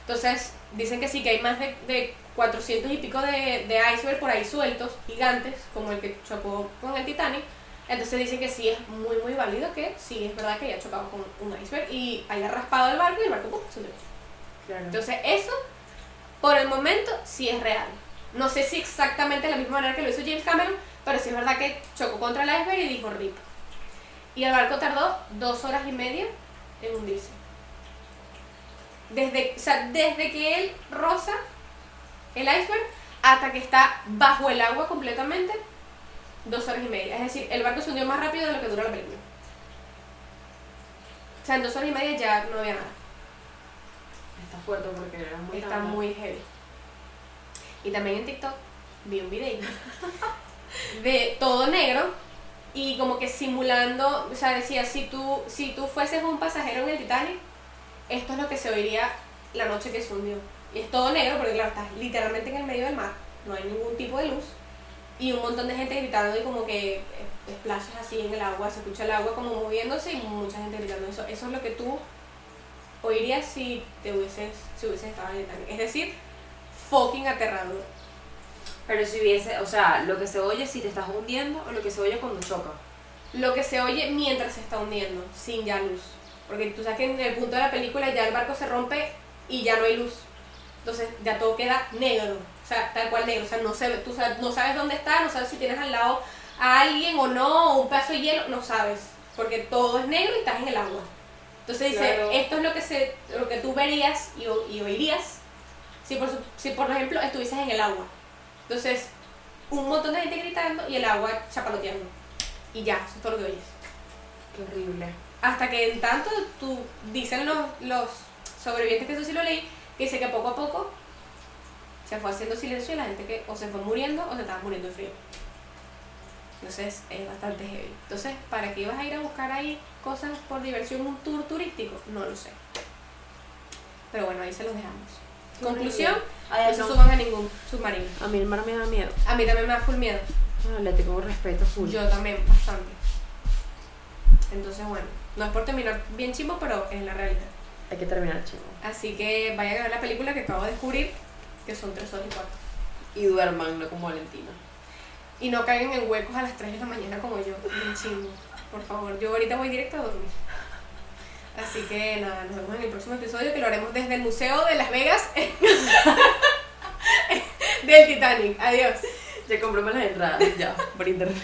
Entonces, dicen que sí, que hay más de, de 400 y pico de, de icebergs por ahí sueltos, gigantes, como el que chocó con el Titanic. Entonces dicen que sí es muy, muy válido que sí es verdad que haya chocado con un iceberg y haya raspado el barco y el barco ¡pum! se hundió. Claro. Entonces, eso, por el momento, sí es real. No sé si exactamente de la misma manera que lo hizo James Cameron, pero sí es verdad que chocó contra el iceberg y dijo RIP. Y el barco tardó dos horas y media en hundirse. Desde, o sea, desde que él roza el iceberg hasta que está bajo el agua completamente, dos horas y media. Es decir, el barco se hundió más rápido de lo que dura la película. O sea, en dos horas y media ya no había nada. Está fuerte porque era muy Está muy heavy. Y también en TikTok vi un video <laughs> de todo negro y como que simulando, o sea, decía, si tú, si tú fueses un pasajero en el Titanic esto es lo que se oiría la noche que se hundió. Y es todo negro porque claro, estás literalmente en el medio del mar, no hay ningún tipo de luz. Y un montón de gente gritando y como que splashes así en el agua, se escucha el agua como moviéndose y mucha gente gritando eso. Eso es lo que tú oirías si te hubieses, si hubieses estado en el Titanic. Es decir, fucking aterrador. Pero si hubiese, o sea, lo que se oye si te estás hundiendo o lo que se oye cuando choca. Lo que se oye mientras se está hundiendo, sin ya luz. Porque tú sabes que en el punto de la película ya el barco se rompe y ya no hay luz. Entonces ya todo queda negro. O sea, tal cual negro. O sea, no, se, tú sabes, no sabes dónde está, no sabes si tienes al lado a alguien o no, o un pedazo de hielo, no sabes. Porque todo es negro y estás en el agua. Entonces dice, Claro. esto es lo que, se, lo que tú verías y, y oirías si por, si por ejemplo estuvieses en el agua. Entonces, un montón de gente gritando y el agua chapaloteando. Y ya, eso es todo lo que oyes. Qué horrible. Hasta que en tanto, tú, dicen los, los sobrevivientes, que eso sí lo leí, que dice que poco a poco se fue haciendo silencio y la gente que o se fue muriendo o se estaba muriendo de frío. Entonces es bastante heavy. Entonces, ¿para qué ibas a ir a buscar ahí cosas por diversión, un tour turístico? No lo sé. Pero bueno, ahí se los dejamos. Conclusión. Ay, no se suban a ningún submarino. A mí el mar me da miedo. A mí también me da full miedo. Ah, le tengo respeto full. Yo también, bastante. Entonces, bueno, no es por terminar bien chimbo, pero es la realidad. Hay que terminar, chico. Así que vayan a ver la película que acabo de descubrir, que son tres horas y cuatro. Y duerman, no como Valentina. Y no caigan en huecos a las 3 de la mañana como yo, bien chingo. Por favor, yo ahorita voy directo a dormir. Así que nada, nos vemos en el próximo episodio que lo haremos desde el Museo de Las Vegas <laughs> del Titanic. Adiós. Ya compramos las entradas, ya, por internet.